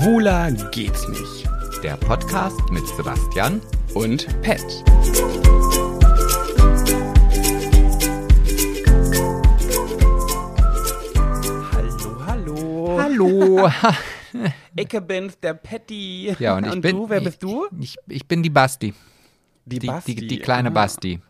Schwuler geht's nicht. Der Podcast mit Sebastian Und Pet. Hallo, hallo. Hallo. Ich bin's, der Patty. Ja, und ich bin. du, wer bist du? Ich, ich bin die Basti. Die, Die, Basti. die, die kleine Ah, Basti.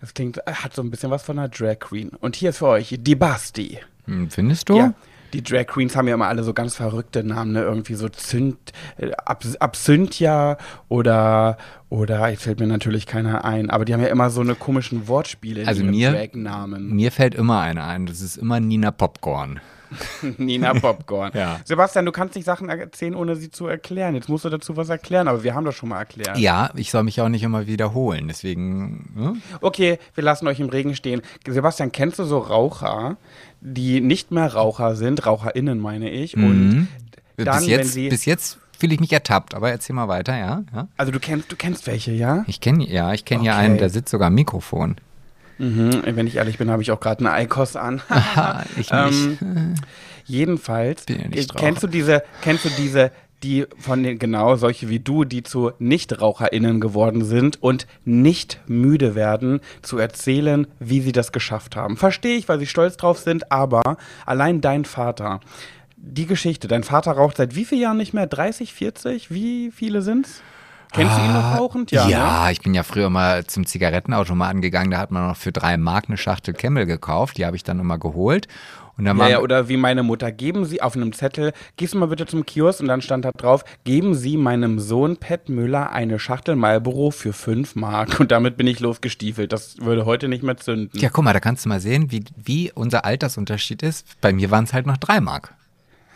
Das klingt, äh, hat so ein bisschen was von einer Drag Queen. Und hier ist für euch die Basti. Hm, findest du? Ja. Die Drag Queens haben ja immer alle so ganz verrückte Namen, ne? Irgendwie so Zünd, äh, Abs Absinthia oder, oder, jetzt fällt mir natürlich keiner ein, aber die haben ja immer so eine komischen Wortspiele in Also ihren mir- Drag-Namen. Mir fällt immer eine ein. Das ist immer Nina Popcorn. Nina Popcorn. Ja. Sebastian, du kannst nicht Sachen erzählen, ohne sie zu erklären. Jetzt musst du dazu was erklären, aber wir haben das schon mal erklärt. Ja, ich soll mich auch nicht immer wiederholen. Deswegen. Hm? Okay, wir lassen euch im Regen stehen. Sebastian, kennst du so Raucher, die nicht mehr Raucher sind, RaucherInnen meine ich, und dann, bis, wenn jetzt, sie, bis jetzt fühle ich mich ertappt, aber erzähl mal weiter, ja? ja? also du kennst, du kennst welche, ja? Ich kenne ja, ich kenne Okay. einen, der sitzt sogar am Mikrofon. Mhm, wenn ich ehrlich bin, habe ich auch gerade eine Eikos an. Haha, ich nicht. Ähm, jedenfalls, ja nicht äh, kennst du diese, kennst du diese, die von den, genau, solche wie du, die zu NichtraucherInnen geworden sind und nicht müde werden, zu erzählen, wie sie das geschafft haben. Verstehe ich, weil sie stolz drauf sind, aber allein dein Vater, die Geschichte, dein Vater raucht seit wie vielen Jahren nicht mehr? 30, 40? Wie viele sind's? Kennst du ihn noch rauchend? Ja, ne? ich bin ja früher mal zum Zigarettenautomaten gegangen, da hat man noch für drei Mark eine Schachtel Camel gekauft, die habe ich dann immer geholt. Und dann Ja, ja, oder wie meine Mutter, geben Sie auf einem Zettel, gehst du mal bitte zum Kiosk und dann stand da drauf, geben Sie meinem Sohn Pet Müller eine Schachtel Marlboro für 5 Mark. Und damit bin ich losgestiefelt. Das würde heute nicht mehr zünden. ja, guck mal, da kannst du mal sehen, wie, wie unser Altersunterschied ist. Bei mir waren es halt noch drei Mark.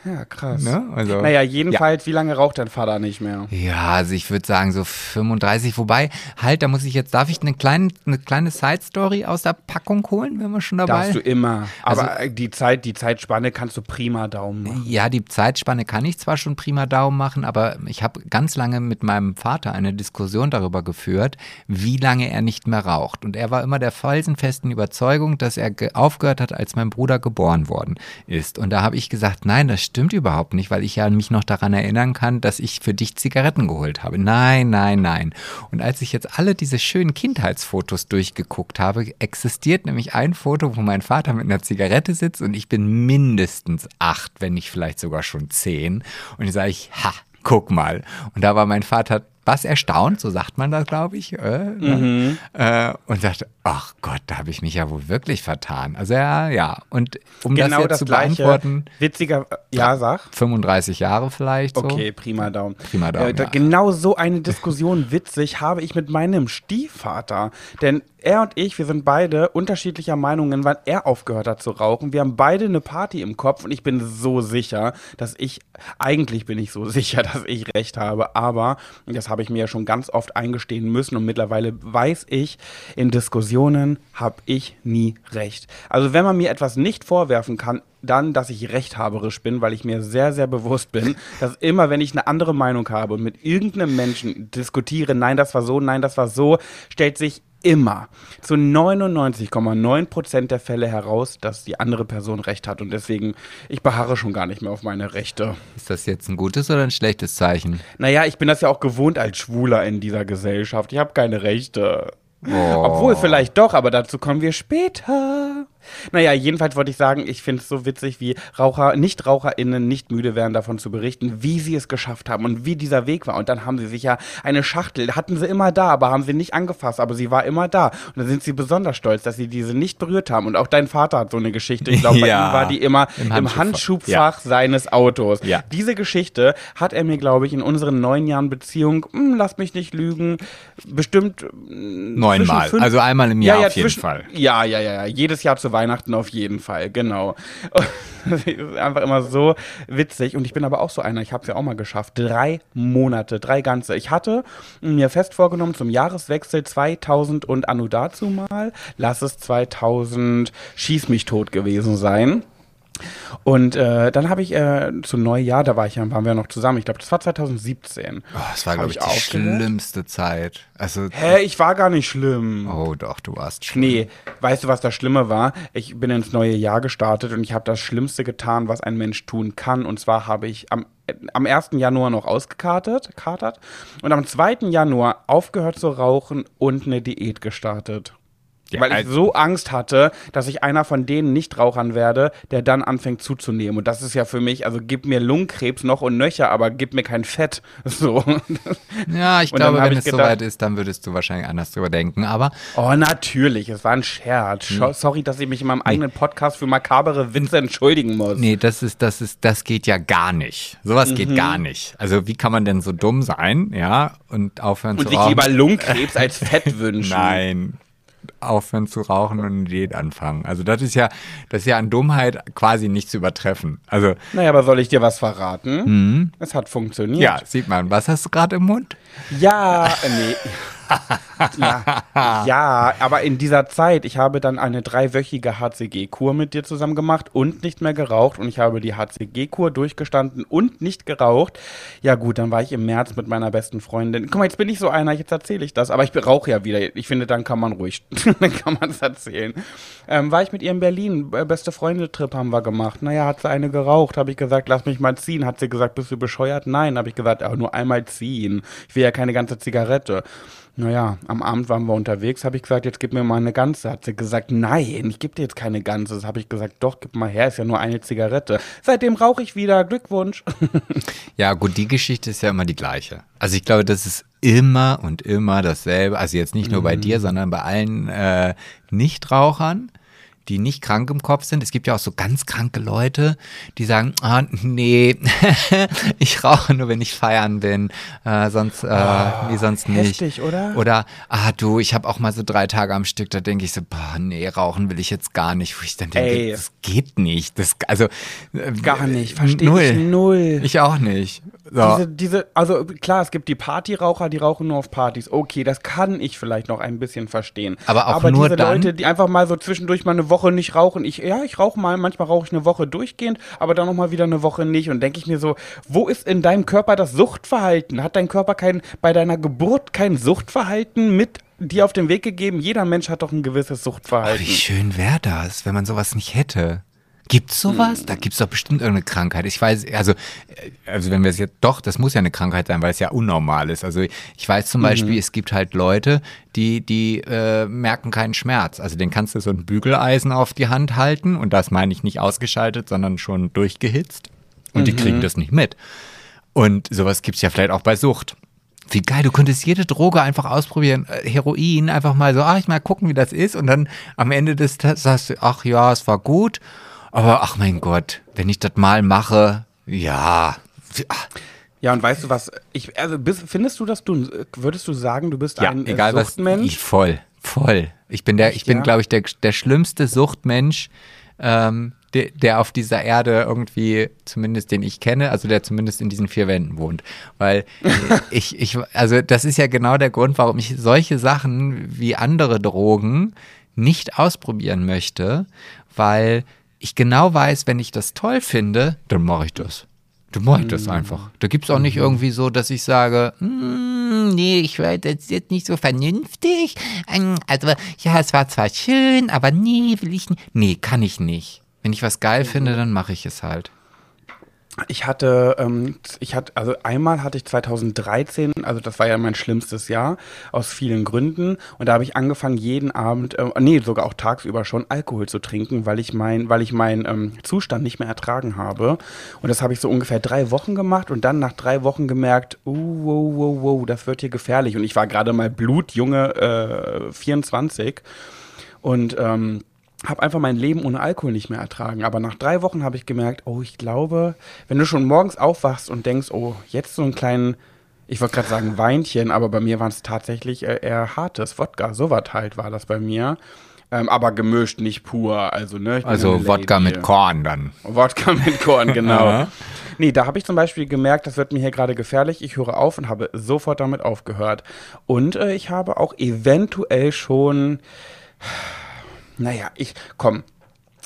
Ja, krass. Ne? Also, Naja, jedenfalls, wie lange raucht dein Vater nicht mehr? Ja, also ich würde sagen so 35, wobei, halt, da muss ich jetzt, darf ich eine kleine, eine kleine Side-Story aus der Packung holen, wenn wir schon dabei Darfst du immer. Aber Also- äh, die Zeit, die Zeitspanne kannst du prima Daumen machen. Ja, die Zeitspanne kann ich zwar schon prima Daumen machen, aber ich habe ganz lange mit meinem Vater eine Diskussion darüber geführt, wie lange er nicht mehr raucht. Und er war immer der felsenfesten Überzeugung, dass er ge- aufgehört hat, als mein Bruder geboren worden ist. Und da habe ich gesagt, nein, das stimmt überhaupt nicht, weil ich ja mich noch daran erinnern kann, dass ich für dich Zigaretten geholt habe. Nein, nein, nein. Und als ich jetzt alle diese schönen Kindheitsfotos durchgeguckt habe, existiert nämlich ein Foto, wo mein Vater mit einer Zigarette sitzt und ich bin mindestens acht, wenn nicht vielleicht sogar schon zehn. Und ich sage ich, ha, guck mal. Und da war mein Vater was erstaunt, so sagt man das, glaube ich, äh, Mhm. äh, und sagte, ach Gott, da habe ich mich ja wohl wirklich vertan. Also ja, ja. Und um Genau das jetzt das, zu gleiche. beantworten, Witziger, ja, sag. 35 Jahre vielleicht so. Okay, prima Daumen. Prima Daumen, Äh, da, ja. Genau so eine Diskussion witzig habe ich mit meinem Stiefvater. Denn er und ich, wir sind beide unterschiedlicher Meinungen, wann er aufgehört hat zu rauchen. Wir haben beide eine Party im Kopf und ich bin so sicher, dass ich, eigentlich bin ich so sicher, dass ich recht habe. Aber, das habe ich mir ja schon ganz oft eingestehen müssen und mittlerweile weiß ich, in Diskussionen habe ich nie recht. Also wenn man mir etwas nicht vorwerfen kann, dann, dass ich rechthaberisch bin, weil ich mir sehr, sehr bewusst bin, dass immer, wenn ich eine andere Meinung habe und mit irgendeinem Menschen diskutiere, nein, das war so, nein, das war so, stellt sich immer zu 99,9 Prozent der Fälle heraus, dass die andere Person recht hat. Und deswegen, ich beharre schon gar nicht mehr auf meine Rechte. Ist das jetzt ein gutes oder ein schlechtes Zeichen? Naja, ich bin das ja auch gewohnt als Schwuler in dieser Gesellschaft. Ich habe keine Rechte. Oh. Obwohl, vielleicht doch, aber dazu kommen wir später. Naja, jedenfalls wollte ich sagen, ich finde es so witzig, wie Raucher, NichtraucherInnen nicht müde werden, davon zu berichten, wie sie es geschafft haben und wie dieser Weg war. Und dann haben sie sich ja eine Schachtel, hatten sie immer da, aber haben sie nicht angefasst, aber sie war immer da. Und dann sind sie besonders stolz, dass sie diese nicht berührt haben. Und auch dein Vater hat so eine Geschichte. Ich glaube, bei Ja, ihm war die immer im im Handschuhfach. Handschubfach seines Autos. Ja. Diese Geschichte hat er mir, glaube ich, in unseren neun Jahren Beziehung, hm, lass mich nicht lügen, bestimmt hm, Neunmal. Also einmal im Jahr ja, ja, auf jeden zwischen- Fall. Ja, ja, ja, ja. Jedes Jahr zu Weihnachten auf jeden Fall, genau. Ist einfach immer so witzig. Und ich bin aber auch so einer, ich habe es ja auch mal geschafft. Drei Monate, drei ganze. Ich hatte mir fest vorgenommen, zum Jahreswechsel 2000 und Anno dazu mal, lass es 2000 Schieß mich tot gewesen sein. Und äh, dann habe ich äh, zu Neujahr, da war ich ja, waren wir noch zusammen, ich glaube, das war 2017. Oh, das war, glaube ich, ich die aufgehört? schlimmste Zeit. Also, Hä, ich war gar nicht schlimm. oh doch, du warst schlimm. Nee, weißt du, was das Schlimme war? Ich bin ins neue Jahr gestartet und ich habe das Schlimmste getan, was ein Mensch tun kann. Und zwar habe ich am am 1. Januar noch ausgekartet katert, und am 2. Januar aufgehört zu rauchen und eine Diät gestartet. Ja, weil ich also- so Angst hatte, dass ich einer von denen Nichtrauchern werde, der dann anfängt zuzunehmen. Und das ist ja für mich, also gib mir Lungenkrebs noch und nöcher, aber gib mir kein Fett. So. Ja, ich Und glaube, wenn ich es gedacht- soweit ist, dann würdest du wahrscheinlich anders drüber denken. Aber Oh, natürlich, es war ein Scherz. Scho- Sorry, dass ich mich in meinem eigenen Podcast für makabere Witze entschuldigen muss. nee, das ist, das ist, das geht ja gar nicht. Sowas Mhm. geht gar nicht. Also wie kann man denn so dumm sein, ja, und aufhören Und zu sich rauchen? lieber Lungenkrebs als Fett wünschen. Nein. Aufhören zu rauchen und eine Diät anfangen. Also das ist ja, das ist ja an Dummheit quasi nicht zu übertreffen. Also Naja, aber soll ich dir was verraten? Es hat funktioniert. ja, sieht man. Was hast du gerade im Mund? Ja, nee. Ja, ja, aber in dieser Zeit, ich habe dann eine dreiwöchige HCG-Kur mit dir zusammen gemacht und nicht mehr geraucht und ich habe die HCG-Kur durchgestanden und nicht geraucht. Ja gut, dann war ich im März mit meiner besten Freundin. Guck mal, jetzt bin ich so einer, jetzt erzähle ich das, aber ich rauche ja wieder. Ich finde, dann kann man ruhig, dann kann man es erzählen. Ähm, war ich mit ihr in Berlin, beste Freunde-Trip haben wir gemacht. Naja, hat sie eine geraucht, habe ich gesagt, lass mich mal ziehen. Hat sie gesagt, bist du bescheuert? Nein, habe ich gesagt, aber nur einmal ziehen. Ich will ja keine ganze Zigarette. Naja, am Abend waren wir unterwegs, habe ich gesagt, jetzt gib mir mal eine ganze. Hat sie gesagt, nein, ich gebe dir jetzt keine ganze. Habe ich gesagt, doch, gib mal her, ist ja nur eine Zigarette. Seitdem rauche ich wieder, Glückwunsch. Ja, gut, die Geschichte ist ja immer die gleiche. Also ich glaube, das ist immer und immer dasselbe. Also jetzt nicht nur bei dir, sondern bei allen äh, Nichtrauchern, die nicht krank im Kopf sind. Es gibt ja auch so ganz kranke Leute, die sagen, ah, nee, ich rauche nur, wenn ich feiern bin, äh, sonst, äh, nee, sonst nicht. heftig, oder? Oder, ah du, ich habe auch mal so drei Tage am Stück, da denke ich so, boah, nee, rauchen will ich jetzt gar nicht. Wo ich dann denke, Ey. das geht nicht. Das, also, äh, Gar nicht, verstehe ich null. Ich auch nicht. So. Diese, diese, also klar, es gibt die Partyraucher, die rauchen nur auf Partys. Okay, das kann ich vielleicht noch ein bisschen verstehen. Aber auch Aber nur diese dann? Leute, die einfach mal so zwischendurch mal eine Woche nicht rauchen. Ich, ja, ich rauche mal, manchmal rauche ich eine Woche durchgehend, aber dann noch mal wieder eine Woche nicht. Und denke ich mir so, wo ist in deinem Körper das Suchtverhalten? Hat dein Körper kein, bei deiner Geburt kein Suchtverhalten mit dir auf den Weg gegeben? Jeder Mensch hat doch ein gewisses Oh, Suchtverhalten. wie schön wäre das, wenn man sowas nicht hätte. Gibt's sowas? Hm. Da gibt's doch bestimmt irgendeine Krankheit. Ich weiß, also, äh, also wenn wir es jetzt, doch, das muss ja eine Krankheit sein, weil es ja unnormal ist. Also ich weiß Mhm. zum Beispiel, es gibt halt Leute, die, die äh, merken keinen Schmerz. Also den kannst du so ein Bügeleisen auf die Hand halten und das meine ich nicht ausgeschaltet, sondern schon durchgehitzt. Und Mhm. die kriegen das nicht mit. Und sowas gibt's ja vielleicht auch bei Sucht. Wie geil, du könntest jede Droge einfach ausprobieren. Äh, Heroin, einfach mal so, ach, ich mal gucken, wie das ist. Und dann am Ende des Tages sagst du, ach ja, es war gut. Aber ach mein Gott, wenn ich das mal mache, ja. Ja, und weißt du was? Ich, also bist, findest du, dass du, würdest du sagen, du bist ja, ein egal äh, was. Suchtmensch? Ich, voll, voll. Ich bin der, ich bin, ja? glaube ich, der, der schlimmste Suchtmensch, ähm, der, der auf dieser Erde irgendwie, zumindest den ich kenne, also der zumindest in diesen vier Wänden wohnt. Weil äh, ich, ich, also das ist ja genau der Grund, warum ich solche Sachen wie andere Drogen nicht ausprobieren möchte, weil ich genau weiß, wenn ich das toll finde, dann mache ich das. Dann mache ich das einfach. Da gibt es auch nicht irgendwie so, dass ich sage, "Mm, nee, ich weiß, das ist jetzt nicht so vernünftig. Ähm, Also, ja, es war zwar schön, aber nee, will ich nicht. Nee, kann ich nicht. Wenn ich was geil finde, dann mache ich es halt. Ich hatte, ähm, ich hatte, also einmal hatte ich 2013, also das war ja mein schlimmstes Jahr, aus vielen Gründen. Und da habe ich angefangen, jeden Abend, äh, nee, sogar auch tagsüber schon Alkohol zu trinken, weil ich mein, weil ich meinen ähm, Zustand nicht mehr ertragen habe. Und das habe ich so ungefähr drei Wochen gemacht und dann nach drei Wochen gemerkt, uh, wow, wow, wow, das wird hier gefährlich. Und ich war gerade mal blutjunge äh, 24 und ähm, habe einfach mein Leben ohne Alkohol nicht mehr ertragen. Aber nach drei Wochen habe ich gemerkt, oh, ich glaube, wenn du schon morgens aufwachst und denkst, oh, jetzt so einen kleinen, ich wollte gerade sagen Weinchen, aber bei mir waren es tatsächlich äh, eher hartes Wodka, sowas halt war das bei mir. Ähm, aber gemischt, nicht pur. Also, ne, Also Wodka mit Korn dann. Wodka mit Korn, genau. Nee, da habe ich zum Beispiel gemerkt, das wird mir hier gerade gefährlich. Ich höre auf und habe sofort damit aufgehört. Und äh, ich habe auch eventuell schon, naja, ich, komm.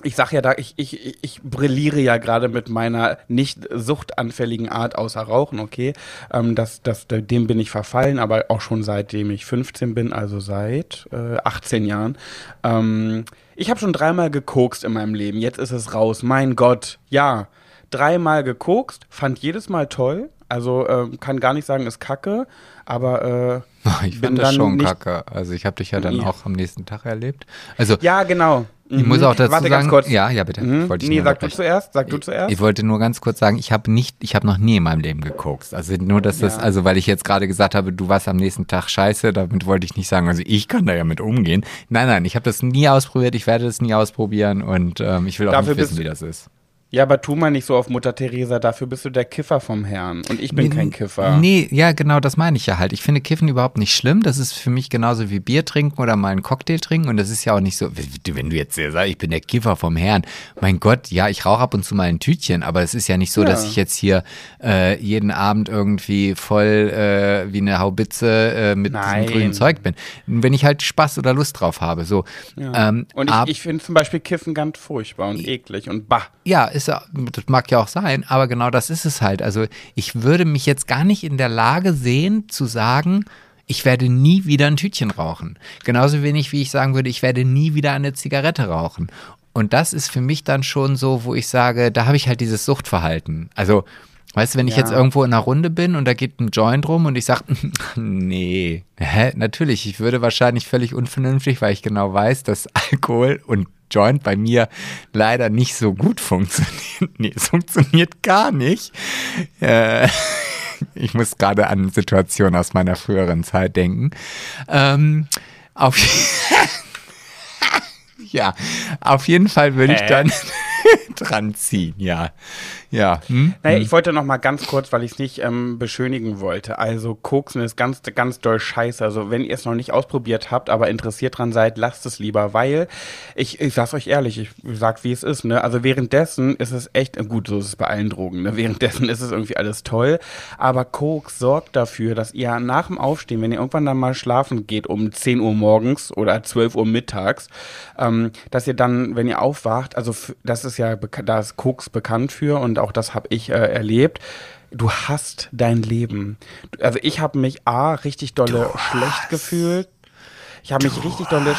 Ich sag ja da, ich, ich, ich- brilliere ja gerade mit meiner nicht suchtanfälligen Art außer Rauchen, okay. Ähm, das, das, dem bin ich verfallen, aber auch schon seitdem ich 15 bin, also seit äh, 18 Jahren. Ähm, ich habe schon dreimal gekokst in meinem Leben, jetzt ist es raus. Mein Gott, ja. dreimal gekokst, fand jedes Mal toll. Also ähm, kann gar nicht sagen, ist kacke, aber äh, Ich fand das schon kacke. Also ich habe dich ja dann Ja. auch am nächsten Tag erlebt. Also ja, genau. ich muss auch dazu Warte sagen, ganz kurz. ja, ja bitte. Mhm. Wollte ich nee, sag du zuerst, sag du zuerst. Ich wollte nur ganz kurz sagen, ich habe nicht, ich habe noch nie in meinem Leben gekokst. Also nur, dass das, Ja. also weil ich jetzt gerade gesagt habe, du warst am nächsten Tag scheiße, damit wollte ich nicht sagen, also ich kann da ja mit umgehen. Nein, nein, ich habe das nie ausprobiert, ich werde das nie ausprobieren und ähm, ich will auch Dafür nicht wissen, wie das ist. Ja, aber tu mal nicht so auf Mutter Teresa, dafür bist du der Kiffer vom Herrn. Und ich bin Nee, kein Kiffer. Nee, ja, genau, das meine ich ja halt. Ich finde Kiffen überhaupt nicht schlimm. Das ist für mich genauso wie Bier trinken oder mal einen Cocktail trinken. Und das ist ja auch nicht so, wenn du jetzt sagst, ich bin der Kiffer vom Herrn. Mein Gott, ja, ich rauche ab und zu mal ein Tütchen, aber es ist ja nicht so, Ja. dass ich jetzt hier äh, jeden Abend irgendwie voll äh, wie eine Haubitze äh, mit Nein. diesem grünen Zeug bin. Wenn ich halt Spaß oder Lust drauf habe. So. Ähm, Und ich, ich finde zum Beispiel Kiffen ganz furchtbar und eklig und bah. ja, ist das mag ja auch sein, aber genau das ist es halt. Also ich würde mich jetzt gar nicht in der Lage sehen zu sagen, ich werde nie wieder ein Tütchen rauchen. Genauso wenig wie ich sagen würde, ich werde nie wieder eine Zigarette rauchen. Und das ist für mich dann schon so, wo ich sage, da habe ich halt dieses Suchtverhalten. Also, weißt du, wenn ich Ja. jetzt irgendwo in einer Runde bin und da geht ein Joint rum und ich sage, nee, hä, natürlich, ich würde wahrscheinlich völlig unvernünftig, weil ich genau weiß, dass Alkohol und Joint bei mir leider nicht so gut funktioniert. Nee, es funktioniert gar nicht. Äh, ich muss gerade an Situationen aus meiner früheren Zeit denken. Ähm, auf, ja, auf jeden Fall würde ich dann dran ziehen, ja. Ja. Hm? Naja, ich wollte noch mal ganz kurz, weil ich es nicht ähm, beschönigen wollte. Also Koksen ist ganz, ganz doll scheiße. Also wenn ihr es noch nicht ausprobiert habt, aber interessiert dran seid, lasst es lieber, weil ich, ich sag's euch ehrlich, ich sag, wie es ist. Ne? Also währenddessen ist es echt, gut, so ist es bei allen Drogen. Ne? Währenddessen ist es irgendwie alles toll, aber Koks sorgt dafür, dass ihr nach dem Aufstehen, wenn ihr irgendwann dann mal schlafen geht um 10 Uhr morgens oder 12 Uhr mittags, ähm, dass ihr dann, wenn ihr aufwacht, also das ist ja, da ist Koks bekannt für und auch das habe ich äh, erlebt. Du hast dein Leben. Du- Also ich habe mich A, richtig dolle schlecht gefühlt. Ich habe mich richtig dolle.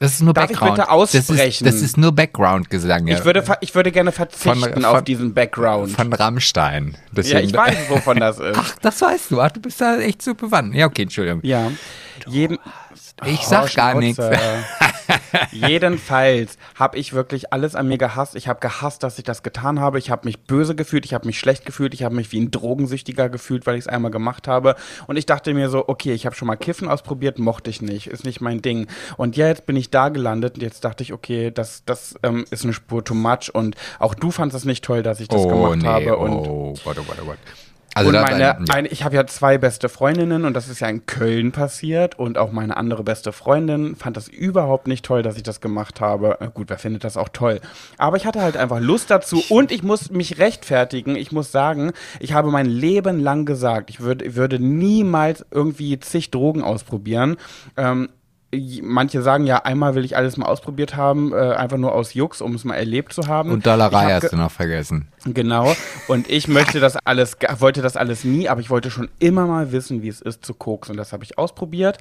Das ist nur Darf ich Background. bitte aussprechen? Das ist, das ist nur Background-Gesang. Ja. Ich würde, ich würde gerne verzichten Von- auf von- diesen Background. Von Rammstein. ja, Deswegen- ich weiß, wovon das ist. Ach, das weißt du. Ach, du bist da echt so bewandt. Ja, okay, Entschuldigung. Ja. Jeden, Ich sag gar Schnauze. nichts. Jedenfalls habe ich wirklich alles an mir gehasst. Ich habe gehasst, dass ich das getan habe. Ich habe mich böse gefühlt, ich habe mich schlecht gefühlt, ich habe mich wie ein Drogensüchtiger gefühlt, weil ich es einmal gemacht habe. Und ich dachte mir so, okay, ich habe schon mal Kiffen ausprobiert, mochte ich nicht, ist nicht mein Ding. Und jetzt bin ich da gelandet und jetzt dachte ich, okay, das, das ähm, ist eine Spur too much. Und auch du fandest es nicht toll, dass ich das oh, gemacht nee. habe. Und oh, Gott, oh Gott, oh Gott. Also und meine, ja. eine, ich habe ja zwei beste Freundinnen und das ist ja in Köln passiert und auch meine andere beste Freundin fand das überhaupt nicht toll, dass ich das gemacht habe. Gut, wer findet das auch toll? Aber ich hatte halt einfach Lust dazu und ich muss mich rechtfertigen. Ich muss sagen, ich habe mein Leben lang gesagt, ich würde, würde niemals irgendwie zig Drogen ausprobieren. Ähm, Manche sagen ja, einmal will ich alles mal ausprobiert haben, äh, einfach nur aus Jux, um es mal erlebt zu haben. Und Dollerei hast du noch vergessen. Genau. Und ich möchte das alles, wollte das alles nie, aber ich wollte schon immer mal wissen, wie es ist zu koksen. Und das habe ich ausprobiert.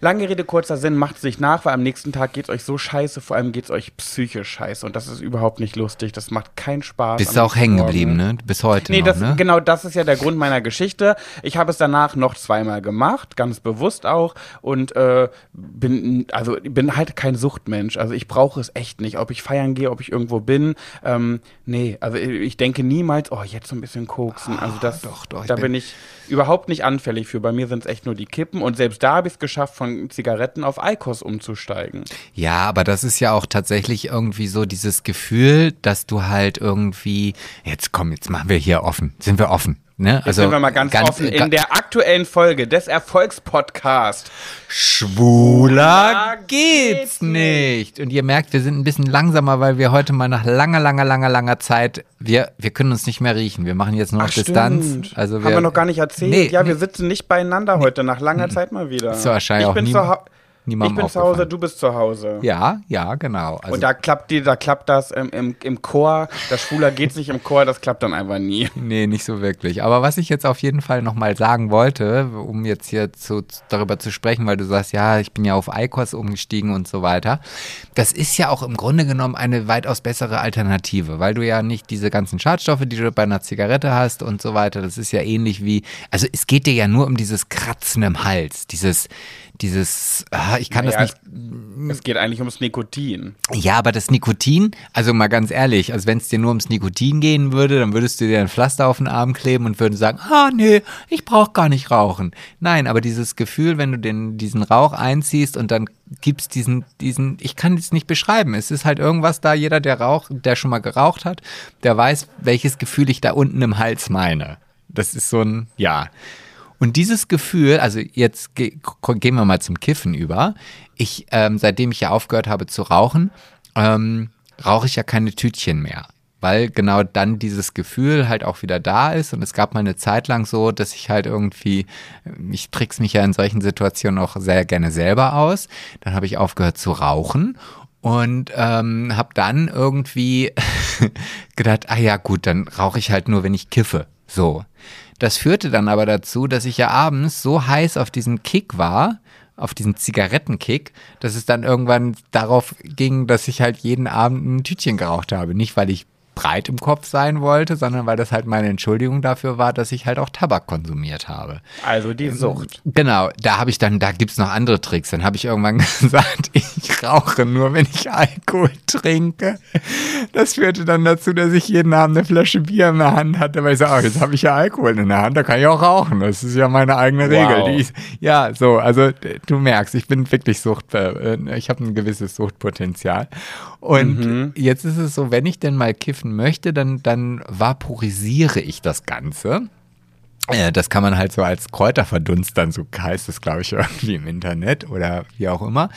Lange Rede, kurzer Sinn, macht es nicht nach, weil am nächsten Tag geht es euch so scheiße, vor allem geht es euch psychisch scheiße. Und das ist überhaupt nicht lustig. Das macht keinen Spaß. Bist du auch hängen geblieben, ne? Bis heute Nee, noch, das, ne? genau das ist ja der Grund meiner Geschichte. Ich habe es danach noch zweimal gemacht, ganz bewusst auch. Und äh, bin, also bin halt kein Suchtmensch. Also ich brauche es echt nicht. Ob ich feiern gehe, ob ich irgendwo bin. Ähm, nee, also ich denke niemals, oh, jetzt so ein bisschen koksen. Also das, doch, doch, da bin- bin, ich überhaupt nicht anfällig für. Bei mir sind es echt nur die Kippen. Und selbst da habe ich es geschafft, von Zigaretten auf Eikos umzusteigen. Ja, aber das ist ja auch tatsächlich irgendwie so dieses Gefühl, dass du halt irgendwie, jetzt komm, jetzt machen wir hier offen, sind wir offen. Ne? Jetzt sind wir mal ganz, offen. In der aktuellen Folge des Erfolgspodcasts Schwuler geht's geht's nicht. Und ihr merkt, wir sind ein bisschen langsamer, weil wir heute mal nach langer, langer, langer, langer Zeit, wir, wir können uns nicht mehr riechen. Wir machen jetzt nur noch Ach, Distanz. stimmt. Also Haben wir noch gar nicht erzählt. Nee, ja, nee. wir sitzen nicht beieinander heute, nach langer Zeit mal wieder. Wahrscheinlich ich bin zu Hau- niemandem Ich bin zu. Hause, du bist zu Hause. Ja, ja, genau. Also, Und da klappt die, da klappt das im, im, im Chor. Das Schwuler geht nicht im Chor, das klappt dann einfach nie. Nee, nicht so wirklich. Aber was ich jetzt auf jeden Fall nochmal sagen wollte, um jetzt hier zu, darüber zu sprechen, weil du sagst, ja, ich bin ja auf ICOS umgestiegen und so weiter. Das ist ja auch im Grunde genommen eine weitaus bessere Alternative, weil du ja nicht diese ganzen Schadstoffe, die du bei einer Zigarette hast und so weiter, das ist ja ähnlich wie, also es geht dir ja nur um dieses Kratzen im Hals, dieses, dieses, ah, ich kann Naja, das nicht Es, geht eigentlich ums Nikotin. ja, aber das Nikotin, also mal ganz ehrlich, also wenn es dir nur ums Nikotin gehen würde, dann würdest du dir ein Pflaster auf den Arm kleben und würden sagen, ah nee, ich brauche gar nicht rauchen. Nein, aber dieses Gefühl, wenn du den, diesen Rauch einziehst und dann gibt's diesen, diesen, ich kann es nicht beschreiben. Es ist halt irgendwas da, jeder, der raucht, der schon mal geraucht hat, der weiß, welches Gefühl ich da unten im Hals meine. Das ist so ein, ja. Und dieses Gefühl, also jetzt ge gehen wir mal zum Kiffen über. Ich, ähm, seitdem ich ja aufgehört habe zu rauchen, ähm, rauche ich ja keine Tütchen mehr. Weil genau dann dieses Gefühl halt auch wieder da ist. Und es gab mal eine Zeit lang so, dass ich halt irgendwie, ich trick's mich ja in solchen Situationen auch sehr gerne selber aus. Dann habe ich aufgehört zu rauchen und ähm, habe dann irgendwie gedacht, ah ja gut, dann rauche ich halt nur, wenn ich kiffe. So. Das führte dann aber dazu, dass ich ja abends so heiß auf diesen Kick war, auf diesen Zigarettenkick, dass es dann irgendwann darauf ging, dass ich halt jeden Abend ein Tütchen geraucht habe. Nicht, weil ich breit im Kopf sein wollte, sondern weil das halt meine Entschuldigung dafür war, dass ich halt auch Tabak konsumiert habe. Also die Sucht. Genau, da habe ich dann, da gibt's noch andere Tricks. Dann habe ich irgendwann gesagt, ich rauche nur, wenn ich Alkohol trinke. Das führte dann dazu, dass ich jeden Abend eine Flasche Bier in der Hand hatte, weil ich sage, oh, jetzt habe ich ja Alkohol in der Hand, da kann ich auch rauchen. Das ist ja meine eigene Regel. Wow. Ist, ja, so, also du merkst, ich bin wirklich Sucht, äh, ich habe ein gewisses Suchtpotenzial. Und jetzt ist es so, wenn ich denn mal kiffen möchte, dann, dann vaporisiere ich das Ganze. Äh, Das kann man halt so als Kräuterverdunstern, so heißt es, glaube ich, irgendwie im Internet oder wie auch immer.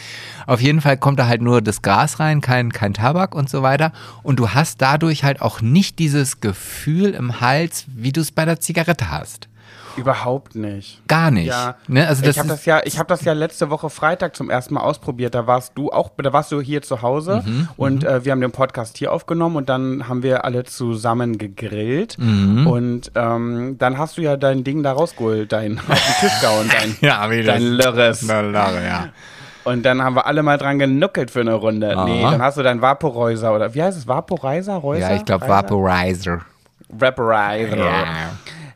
Auf jeden Fall kommt da halt nur das Gras rein, kein, kein Tabak und so weiter. Und du hast dadurch halt auch nicht dieses Gefühl im Hals, wie du es bei der Zigarette hast. Überhaupt nicht. Gar nicht. Ja, ne? also ich habe das ja, ich habe das ja letzte Woche Freitag zum ersten Mal ausprobiert. Da warst du auch, da warst du hier zu Hause Mhm, und äh, wir haben den Podcast hier aufgenommen und dann haben wir alle zusammen gegrillt Mhm. und ähm, dann hast du ja dein Ding da rausgeholt, dein auf den Tisch gehauen, dein, Ja, wie dein Lörres. Lache, ja. Und dann haben wir alle mal dran genuckelt für eine Runde. Aha. Nee, dann hast du dein Vaporizer oder wie heißt es? Vaporizer? Räuser? Ja, ich glaube? Vaporizer. Vaporizer. Ja.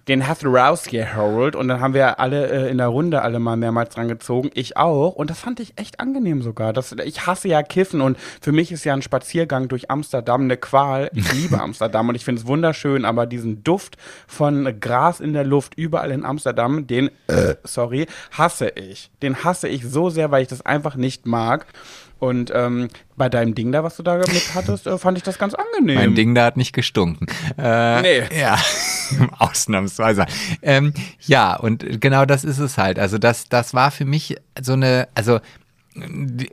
Den hast du rausgeholt und dann haben wir alle äh, in der Runde alle mal mehrmals dran gezogen. Ich auch. Und das fand ich echt angenehm sogar. Das, ich hasse ja Kiffen und für mich ist ja ein Spaziergang durch Amsterdam eine Qual. Ich liebe Amsterdam und ich finde es wunderschön, aber diesen Duft von Gras in der Luft überall in Amsterdam, den, äh, sorry, hasse ich. Den hasse ich so sehr, weil ich das einfach nicht mag. Und ähm, bei deinem Ding da, was du da mit hattest, äh, fand ich das ganz angenehm. Mein Ding da hat nicht gestunken. Äh, Nee. Ja, ausnahmsweise. Ähm, ja, und genau das ist es halt. Also das, das war für mich so eine, also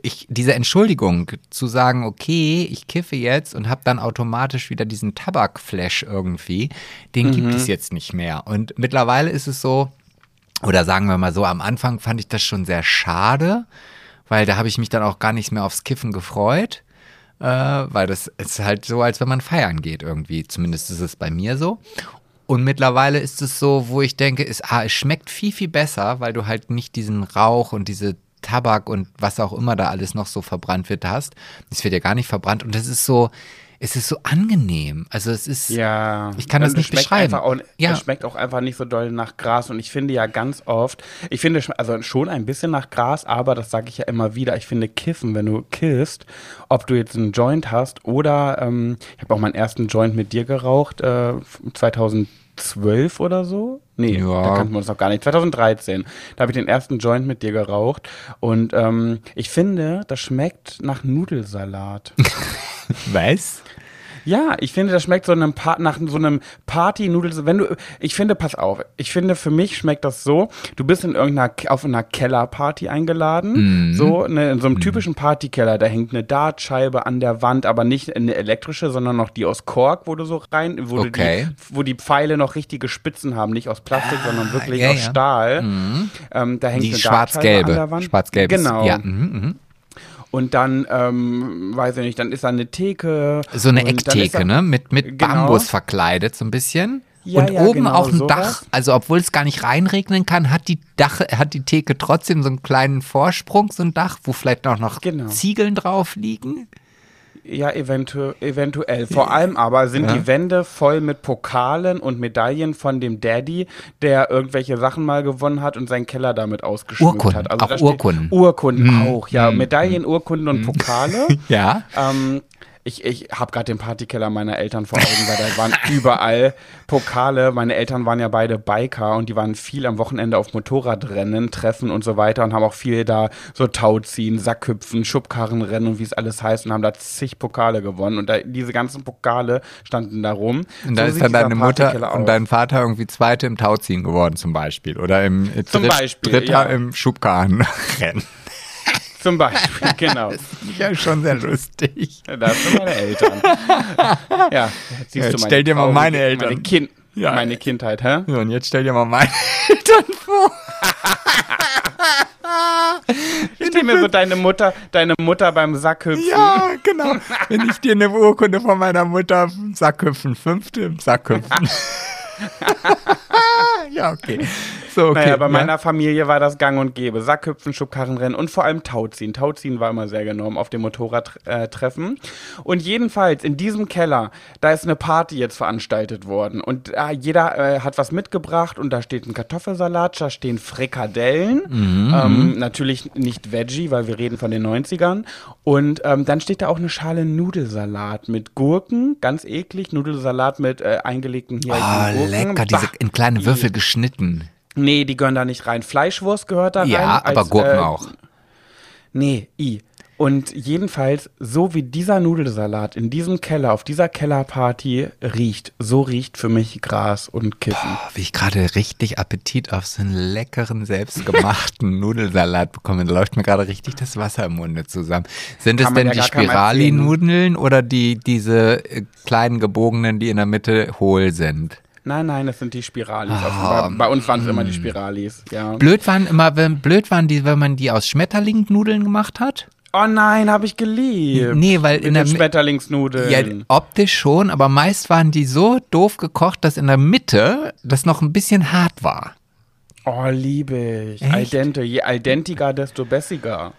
ich, diese Entschuldigung zu sagen, okay, ich kiffe jetzt und habe dann automatisch wieder diesen Tabakflash irgendwie, den gibt es jetzt nicht mehr. Und mittlerweile ist es so, oder sagen wir mal so, am Anfang fand ich das schon sehr schade, weil da habe ich mich dann auch gar nicht mehr aufs Kiffen gefreut, äh, weil das ist halt so, als wenn man feiern geht irgendwie. Zumindest ist es bei mir so. Und mittlerweile ist es so, wo ich denke, es, ah, es schmeckt viel, viel besser, weil du halt nicht diesen Rauch und diese Tabak und was auch immer da alles noch so verbrannt wird hast. Es wird ja gar nicht verbrannt und das ist so, es ist so angenehm. Also es ist, Ja. Ich kann das nicht beschreiben. Auch, Ja. Es schmeckt auch einfach nicht so doll nach Gras. Und ich finde ja ganz oft, ich finde also schon ein bisschen nach Gras, aber das sage ich ja immer wieder, ich finde Kiffen, wenn du kiffst, ob du jetzt einen Joint hast oder, ähm, ich habe auch meinen ersten Joint mit dir geraucht, äh, 2012 oder so. Nee, Ja. da kannten wir uns noch gar nicht. 2013. Da habe ich den ersten Joint mit dir geraucht. Und ähm, ich finde, das schmeckt nach Nudelsalat. was? Ja, ich finde, das schmeckt so einem pa nach so einem Party-Nudel. Wenn du, ich finde, pass auf, ich finde, für mich schmeckt das so, du bist in irgendeiner, auf einer Kellerparty eingeladen, Mhm. so ne, in so einem typischen Partykeller, da hängt eine Dartscheibe an der Wand, aber nicht eine elektrische, sondern noch die aus Kork, wo du so rein, wo Okay. du die, wo die Pfeile noch richtige Spitzen haben, nicht aus Plastik, sondern wirklich ja, aus ja. Stahl. Ähm, da hängt Die eine Dartscheibe an schwarz-gelbe. der Wand. Schwarz-gelb. ist- Genau. Ja, mhm, mhm. Und dann, ähm, weiß ich nicht, dann ist da eine Theke. So eine da- Ecktheke, ne? Mit, mit Genau. Bambus verkleidet so ein bisschen. Ja, und ja, oben genau, auch ein sowas. Dach. Also obwohl es gar nicht reinregnen kann, hat die Dach, hat die Theke trotzdem so einen kleinen Vorsprung, so ein Dach, wo vielleicht auch noch Genau. Ziegeln drauf liegen. Ja, eventu eventuell. Vor allem aber sind Ja. die Wände voll mit Pokalen und Medaillen von dem Daddy, der irgendwelche Sachen mal gewonnen hat und seinen Keller damit ausgeschmückt Urkunden, hat. Also auch Urkunden. Urkunden auch, ja. Medaillen, Urkunden und Pokale. Ja. Ähm, ich ich habe gerade den Partykeller meiner Eltern vor Augen, weil da waren überall Pokale. Meine Eltern waren ja beide Biker und die waren viel am Wochenende auf Motorradrennen, Treffen und so weiter und haben auch viel da so Tauziehen, Sackhüpfen, Schubkarrenrennen und wie es alles heißt und haben da zig Pokale gewonnen. Und da, diese ganzen Pokale standen da rum. Und da So ist dann deine Mutter und dein Vater irgendwie Zweite im Tauziehen geworden zum Beispiel. Oder im Zum Dritt, Beispiel, Dritter ja. im Schubkarrenrennen. Zum Beispiel, genau. Ja, schon sehr lustig. Das sind meine Eltern. Ja, siehst Jetzt du meine stell dir mal meine Eltern. Meine, kind, Ja. meine Kindheit, hä? So, und jetzt stell dir mal meine Eltern vor. Stell mir so deine Mutter, deine Mutter beim Sackhüpfen. Ja, genau. Wenn ich dir eine Urkunde von meiner Mutter Sackhüpfen, fünfte im Sackhüpfen. ja, okay. So, okay. Naja, bei ja. meiner Familie war das gang und gäbe. Sackhüpfen, Schubkarrenrennen und vor allem Tauziehen. Tauziehen war immer sehr genommen auf dem Motorradtreffen. Und jedenfalls in diesem Keller, da ist eine Party jetzt veranstaltet worden. Und äh, jeder äh, hat was mitgebracht und da steht ein Kartoffelsalat, da stehen Frikadellen. Ähm, natürlich nicht Veggie, weil wir reden von den 90ern. Und ähm, dann steht da auch eine Schale Nudelsalat mit Gurken, ganz eklig. Nudelsalat mit äh, eingelegten hier Oh, Gurken. lecker, diese Bah. in kleine Würfel geschnitten. Nee, die gehören da nicht rein. Fleischwurst gehört da rein. Ja, aber Gurken äh, auch. Nee, i. Und jedenfalls, so wie dieser Nudelsalat in diesem Keller, auf dieser Kellerparty riecht, so riecht für mich Gras und Kiffen. Oh, wie ich gerade richtig Appetit auf so einen leckeren, selbstgemachten Nudelsalat bekomme. Da läuft mir gerade richtig das Wasser im Munde zusammen. Sind es denn ja die? Spirali-Nudeln oder die, diese äh, kleinen gebogenen, die in der Mitte hohl sind? Nein, nein, das sind die Spiralis. Also bei, bei uns waren es immer die Spiralis, ja. Blöd waren immer, wenn, blöd waren die, wenn man die aus Schmetterlingnudeln gemacht hat. Oh nein, habe ich geliebt. Nee, weil Mit in der Schmetterlingsnudeln. Ja, optisch schon, aber meist waren die so doof gekocht, dass in der Mitte das noch ein bisschen hart war. oh, liebe ich. Echt? Al dente. Je al dentiger, desto bessiger.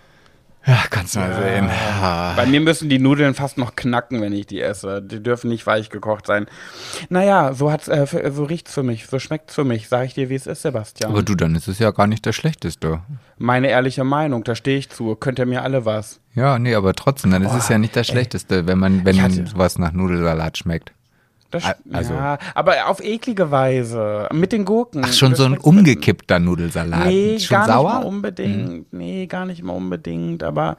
Ja, kannst du mal sehen. Ah. Bei mir müssen die Nudeln fast noch knacken, wenn ich die esse. Die dürfen nicht weich gekocht sein. Naja, so hat's, äh, für, so riecht's für mich, so schmeckt's für mich. Sag ich dir, wie es ist, Sebastian. Aber du, dann ist es ja gar nicht das Schlechteste. Meine ehrliche Meinung, da stehe ich zu. Könnt ihr mir alle was? Ja, nee, aber trotzdem, dann ist es ja nicht das Schlechteste, wenn man, wenn hatte- sowas nach Nudelsalat schmeckt. Das, also- ja, aber auf eklige Weise. Mit den Gurken. Ach, schon Das so ein umgekippter Nudelsalat. Nee, schon gar sauer? nicht mal unbedingt. Nee, gar nicht mal unbedingt, aber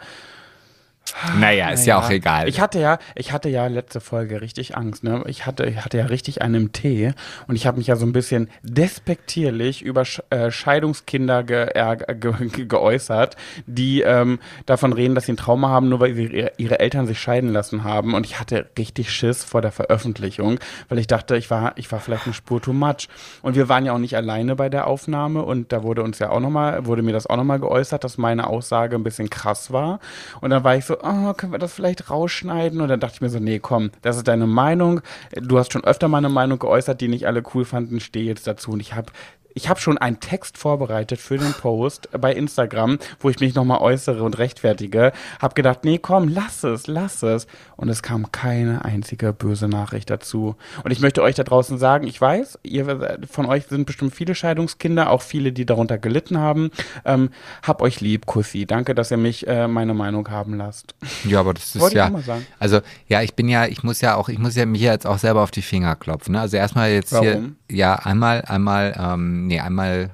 Naja, ist ja auch egal. Ich hatte ja, ich hatte ja letzte Folge richtig Angst. Ne? Ich hatte, ich hatte ja richtig einen im Tee und ich habe mich ja so ein bisschen despektierlich über Sch äh, Scheidungskinder ge äh, ge ge geäußert, die ähm, davon reden, dass sie ein Trauma haben, nur weil sie ihre, Eltern sich scheiden lassen haben. Und ich hatte richtig Schiss vor der Veröffentlichung, weil ich dachte, ich war, ich war vielleicht eine Spur too much. Und wir waren ja auch nicht alleine bei der Aufnahme und da wurde uns ja auch noch mal, wurde mir das auch nochmal geäußert, dass meine Aussage ein bisschen krass war. Und dann war ich so, oh, können wir das vielleicht rausschneiden? Und dann dachte ich mir so, nee, komm, das ist deine Meinung. Du hast schon öfter mal eine Meinung geäußert, die nicht alle cool fanden, steh jetzt dazu. Und ich habe ich habe schon einen Text vorbereitet für den Post bei Instagram, wo ich mich nochmal äußere und rechtfertige. Hab gedacht, nee, komm, lass es, lass es. Und es kam keine einzige böse Nachricht dazu. Und ich möchte euch da draußen sagen, ich weiß, ihr von euch sind bestimmt viele Scheidungskinder, auch viele, die darunter gelitten haben. Ähm, hab euch lieb, Kussi. Danke, dass ihr mich äh, meine Meinung haben lasst. Ja, aber das ist Wollte ja. auch mal sagen. Also, ja, ich bin ja, ich muss ja auch, ich muss ja mir jetzt auch selber auf die Finger klopfen. Ne? Also erstmal jetzt Warum? hier, ja, einmal, einmal, ähm, nee, einmal,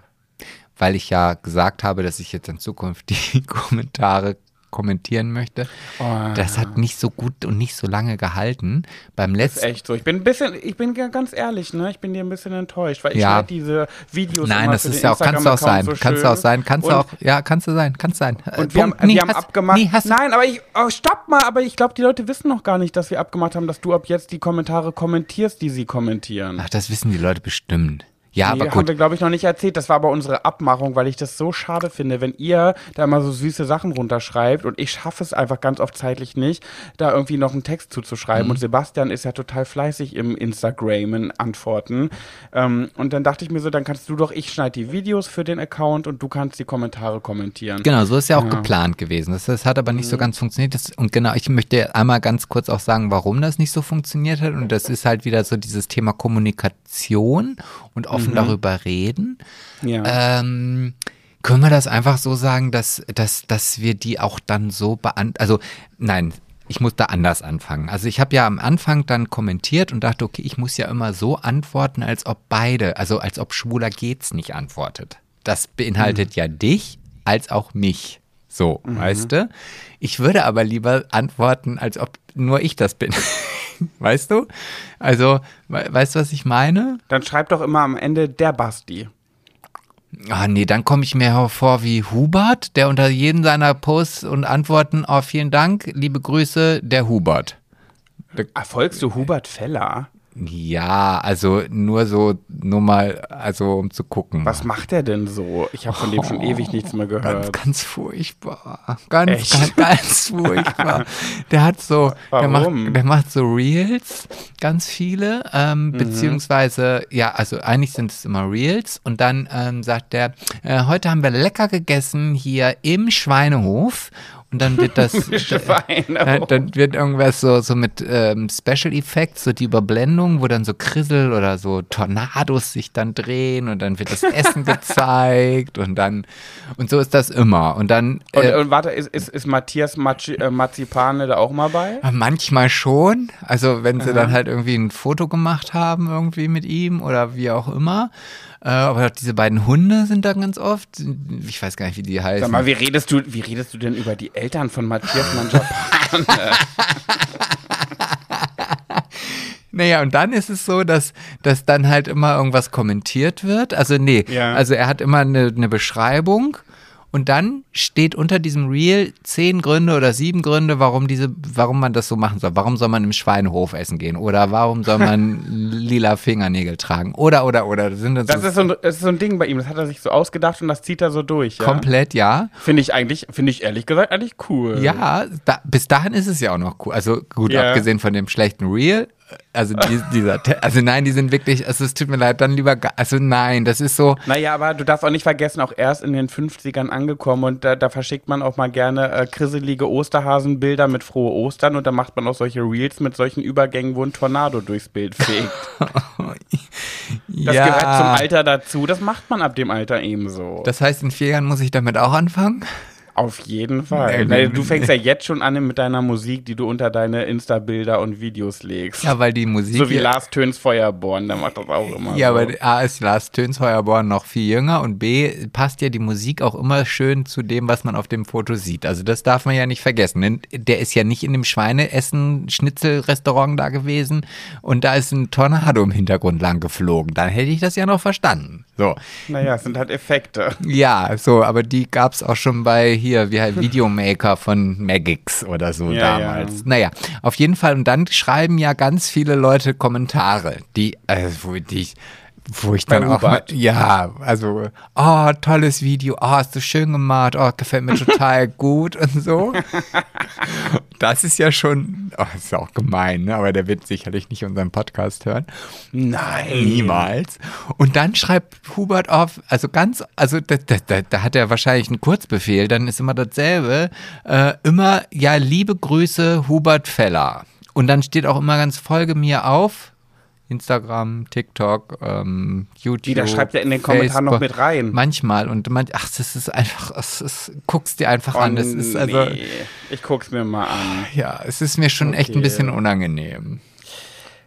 weil ich ja gesagt habe, dass ich jetzt in Zukunft die Kommentare kommentieren möchte. Oh, Das hat nicht so gut und nicht so lange gehalten. Beim ist letzten echt so. Ich bin ein bisschen, ich bin ganz ehrlich, ne? Ich bin dir ein bisschen enttäuscht, weil ich Ja. schneide diese Videos Nein, das ist ja auch, kannst du auch sein. so kannst du auch sein. Kannst du auch, ja, kannst du sein. Kannst sein. Äh, Und wir haben. Nee, wir haben hast- abgemacht. Nee, Nein, aber ich. Oh, stopp mal, aber ich glaube, die Leute wissen noch gar nicht, dass wir abgemacht haben, dass du ab jetzt die Kommentare kommentierst, die sie kommentieren. Ach, das wissen die Leute bestimmt. Ja, Nee, aber haben gut. wir, glaube ich, noch nicht erzählt. Das war aber unsere Abmachung, weil ich das so schade finde, wenn ihr da immer so süße Sachen runterschreibt und ich schaffe es einfach ganz oft zeitlich nicht, da irgendwie noch einen Text zuzuschreiben. Mhm. Und Sebastian ist ja total fleißig im Instagram in Antworten. Ähm, und dann dachte ich mir so, dann kannst du doch, ich schneide die Videos für den Account und du kannst die Kommentare kommentieren. Genau, so ist ja auch geplant gewesen. Das, das hat aber nicht Mhm. so ganz funktioniert. Das, und genau, ich möchte einmal ganz kurz auch sagen, warum das nicht so funktioniert hat. Und das ist halt wieder so dieses Thema Kommunikation und offen darüber reden. Mhm. Ja. Ähm, können wir das einfach so sagen, dass, dass, dass wir die auch dann so beantworten? Also, nein, ich muss da anders anfangen. Also ich habe ja am Anfang dann kommentiert und dachte, okay, ich muss ja immer so antworten, als ob beide, also als ob Schwuler geht's nicht antwortet. Das beinhaltet ja dich als auch mich. So, weißt du? Ich würde aber lieber antworten, als ob nur ich das bin. weißt du? Also, we weißt du, was ich meine? Dann schreib doch immer am Ende der Basti. Ah, nee, dann komme ich mir hervor wie Hubert, der unter jedem seiner Posts und Antworten, oh, vielen Dank, liebe Grüße, der Hubert. Erfolgst du Hubert Feller? Ja, also nur so, nur mal, also um zu gucken. Was macht er denn so? Ich habe von dem schon ewig nichts mehr Ganz, gehört. ganz furchtbar. Ganz, Echt? ganz, ganz furchtbar. Der hat so, der Warum? macht, der macht so Reels, ganz viele, ähm, Mhm. beziehungsweise, ja, also eigentlich sind es immer Reels und dann ähm, sagt der, äh, heute haben wir lecker gegessen hier im Schweinehof und dann wird das, dann, dann wird irgendwas so, so mit ähm, Special Effects, so die Überblendung, wo dann so Krissel oder so Tornados sich dann drehen und dann wird das Essen gezeigt und dann, und so ist das immer. Und dann, Und, äh, und warte, ist, ist, ist Matthias Maci, äh, Marzipane da auch mal bei? manchmal schon, also wenn sie dann halt irgendwie ein Foto gemacht haben irgendwie mit ihm oder wie auch immer. Äh, aber diese beiden Hunde sind da ganz oft. Ich weiß gar nicht, wie die heißen. Sag mal, wie redest du, wie redest du denn über die Eltern von Matthias Manjapane? Naja, und dann ist es so, dass, dass dann halt immer irgendwas kommentiert wird. Also nee, Ja. also er hat immer eine, eine Beschreibung und dann steht unter diesem Reel zehn Gründe oder sieben Gründe, warum diese, warum man das so machen soll. Warum soll man im Schweinehof essen gehen? Oder warum soll man lila Fingernägel tragen? Oder, oder, oder. Das sind dann Das so ist so, ein, das ist so ein Ding bei ihm, das hat er sich so ausgedacht und das zieht er so durch. Ja? komplett, ja. Finde ich eigentlich, finde ich ehrlich gesagt eigentlich cool. Ja, da, bis dahin ist es ja auch noch cool. Also gut, Ja. abgesehen von dem schlechten Reel. Also die, dieser, also nein, die sind wirklich, also es tut mir leid, dann lieber, also nein, das ist so, Naja, aber du darfst auch nicht vergessen, auch erst in den 50ern angekommen und da, da verschickt man auch mal gerne äh, krisselige Osterhasenbilder mit frohe Ostern und dann macht man auch solche Reels mit solchen Übergängen, wo ein Tornado durchs Bild fegt. Das ja. gehört zum Alter dazu, das macht man ab dem Alter ebenso. Das heißt, in vier Jahren muss ich damit auch anfangen? Auf jeden Fall. Nee, du fängst ja jetzt schon an mit deiner Musik, die du unter deine Insta-Bilder und Videos legst. Ja, weil die Musik. so wie Lars Töns Feuerborn, der macht das auch immer. Ja, so. aber A ist Lars Tönsheuerborn noch viel jünger und B passt ja die Musik auch immer schön zu dem, was man auf dem Foto sieht. Also das darf man ja nicht vergessen. Denn der ist ja nicht in dem Schweineessen-Schnitzel-Restaurant da gewesen und da ist ein Tornado im Hintergrund lang geflogen. Dann hätte ich das ja noch verstanden. So. Naja, es sind halt Effekte. Ja, so, aber die gab es auch schon bei hier, wie halt Videomaker von Magix oder so Ja, damals. ja. Naja, auf jeden Fall. Und dann schreiben ja ganz viele Leute Kommentare, die, wo, die ich- wo ich dann auch mal, ja, also, oh, tolles Video, oh, hast du schön gemacht, oh, gefällt mir total gut und so. Das ist ja schon, oh, ist auch gemein, ne? aber der wird sicherlich nicht unseren Podcast hören. Nein. Niemals. Und dann schreibt Hubert auf, also ganz, also da, da, da, da hat er wahrscheinlich einen Kurzbefehl, dann ist immer dasselbe. Äh, immer, ja, liebe Grüße, Hubert Feller. Und dann steht auch immer ganz Folge mir auf. Instagram, TikTok, ähm, YouTube. Da schreibt er in den Kommentaren noch mit rein. Manchmal. Und man, ach, das ist einfach, es ist, guck's dir einfach an. Das ist also, nee. Ich guck's mir mal an. ja, es ist mir schon echt ein Okay. bisschen unangenehm.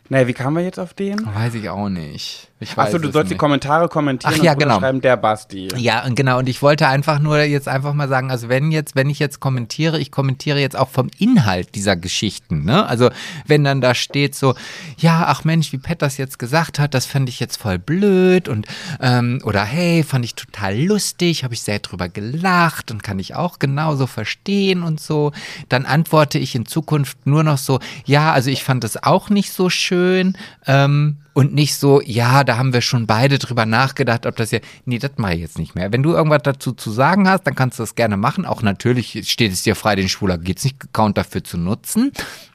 Naja, wie kamen wir jetzt auf den? Weiß ich auch nicht. Ich weiß Achso, du es sollst die nicht. Kommentare kommentieren Ach ja, und genau. schreiben der Basti. Ja, und genau. Und ich wollte einfach nur jetzt einfach mal sagen, also wenn jetzt, wenn ich jetzt kommentiere, ich kommentiere jetzt auch vom Inhalt dieser Geschichten, ne? Also wenn dann da steht so, ja, ach Mensch, wie Pat das jetzt gesagt hat, das fand ich jetzt voll blöd und ähm, oder hey, fand ich total lustig, habe ich sehr drüber gelacht und kann ich auch genauso verstehen und so, dann antworte ich in Zukunft nur noch so, ja, also ich fand das auch nicht so schön. Ähm, und nicht so, ja, da haben wir schon beide drüber nachgedacht, ob das ja. Nee, das mache ich jetzt nicht mehr. Wenn du irgendwas dazu zu sagen hast, dann kannst du das gerne machen. Auch natürlich steht es dir frei, den schwuler geht's nicht Account dafür zu nutzen.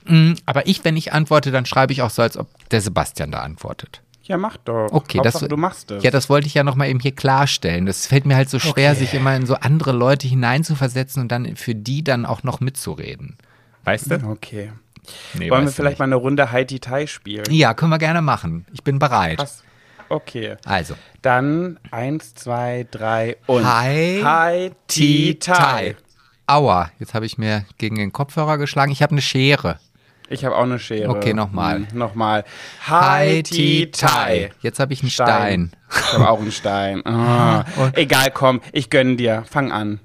Mm, Aber ich, wenn ich antworte, dann schreibe ich auch so, als ob der Sebastian da antwortet. Ja, mach doch. Okay, das, du machst es. Ja, das wollte ich ja nochmal eben hier klarstellen. Das fällt mir halt so schwer, Okay. sich immer in so andere Leute hineinzuversetzen und dann für die dann auch noch mitzureden. Weißt du? Okay. Nee, Wollen wir vielleicht nicht. mal eine Runde Haiti Tai spielen? Ja, können wir gerne machen. Ich bin bereit. Pass. Okay. Also. Dann eins, zwei, drei und Hi, Haiti Tai. Aua, jetzt habe ich mir gegen den Kopfhörer geschlagen. Ich habe eine Schere. Ich habe auch eine Schere. Okay, nochmal. Hm, nochmal. Haiti Tai. Jetzt habe ich einen Stein. Ich habe auch einen Stein. Und- Egal, komm, ich gönn dir. Fang an.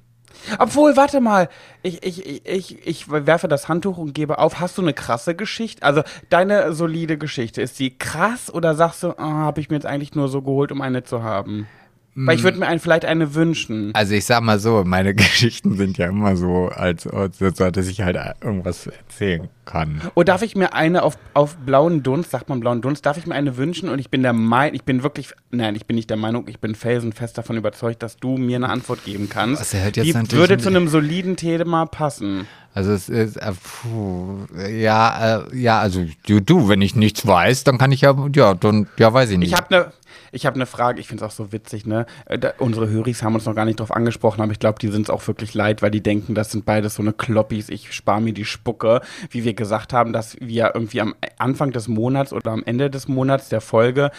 Obwohl, warte mal, ich, ich, ich, ich, werfe das Handtuch und gebe auf. Hast du eine krasse Geschichte? Also deine solide Geschichte, ist die krass oder sagst du, ah, habe ich mir jetzt eigentlich nur so geholt, um eine zu haben? Weil ich würde mir ein, vielleicht eine wünschen. Also ich sag mal so, meine Geschichten sind ja immer so, als, dass ich halt irgendwas erzählen kann. Oder darf ich mir eine auf, auf blauen Dunst, sagt man blauen Dunst, darf ich mir eine wünschen? Und ich bin der Meinung, ich bin wirklich, nein, ich bin nicht der Meinung, ich bin felsenfest davon überzeugt, dass du mir eine Antwort geben kannst. Das hört jetzt die natürlich würde zu einem soliden Thema passen. Also es ist, äh, puh, ja, äh, ja, also du, du, wenn ich nichts weiß, dann kann ich ja, ja, dann, ja, weiß ich nicht. Ich habe eine ich hab ne Frage, ich finde es auch so witzig, ne? Äh, Da, unsere Höris haben uns noch gar nicht drauf angesprochen, aber ich glaube, die sind es auch wirklich leid, weil die denken, das sind beides so eine Kloppis, ich spare mir die Spucke, wie wir gesagt haben, dass wir irgendwie am Anfang des Monats oder am Ende des Monats der Folge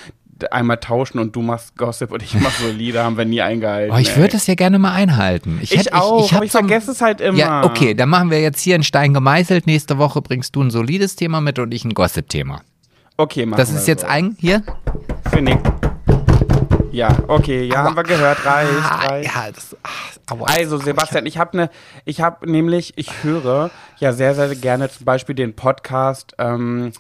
einmal tauschen und du machst Gossip und ich mach solide, haben wir nie eingehalten. Oh, ich würde das ja gerne mal einhalten. Ich, hätt- auch, aber ich so- vergesse es halt immer. Ja, okay, dann machen wir jetzt hier einen Stein gemeißelt. Nächste Woche bringst du ein solides Thema mit und ich ein Gossip-Thema. Okay, machen Das wir ist jetzt so. ein, hier? Finde ich. Ja, okay, ja, haben wir gehört, reicht, Ah, reicht. ja, das, aua. Also Sebastian, ich habe ne, ich habe nämlich, ich höre ja sehr, sehr gerne zum Beispiel den Podcast ähm,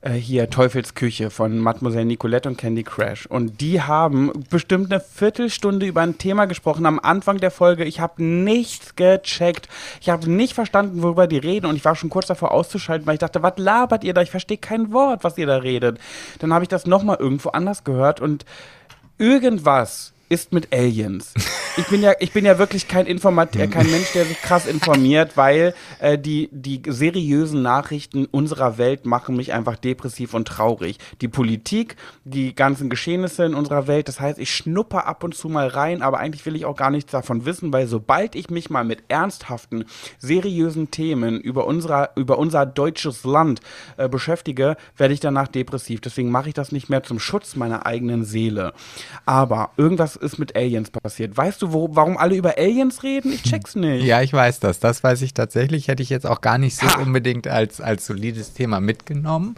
äh, hier Teufels Küche von Mademoiselle Nicolette und Candy Crash und die haben bestimmt eine Viertelstunde über ein Thema gesprochen am Anfang der Folge. Ich habe nichts gecheckt, ich habe nicht verstanden, worüber die reden und ich war schon kurz davor auszuschalten, weil ich dachte, was labert ihr da? Ich verstehe kein Wort, was ihr da redet. Dann habe ich das noch mal irgendwo anders gehört und irgendwas ist mit Aliens. Ich bin ja, ich bin ja wirklich kein Informat äh, kein Mensch, der sich krass informiert, weil äh, die, die seriösen Nachrichten unserer Welt machen mich einfach depressiv und traurig. Die Politik, die ganzen Geschehnisse in unserer Welt, das heißt, ich schnupper ab und zu mal rein, aber eigentlich will ich auch gar nichts davon wissen, weil sobald ich mich mal mit ernsthaften, seriösen Themen über, unserer, über unser deutsches Land äh, beschäftige, werde ich danach depressiv. Deswegen mache ich das nicht mehr zum Schutz meiner eigenen Seele. Aber irgendwas ist mit Aliens passiert. Weißt du, wo, warum alle über Aliens reden? Ich check's nicht. Ja, ich weiß das. Das weiß ich tatsächlich. Hätte ich jetzt auch gar nicht so Ha! unbedingt als, als solides Thema mitgenommen.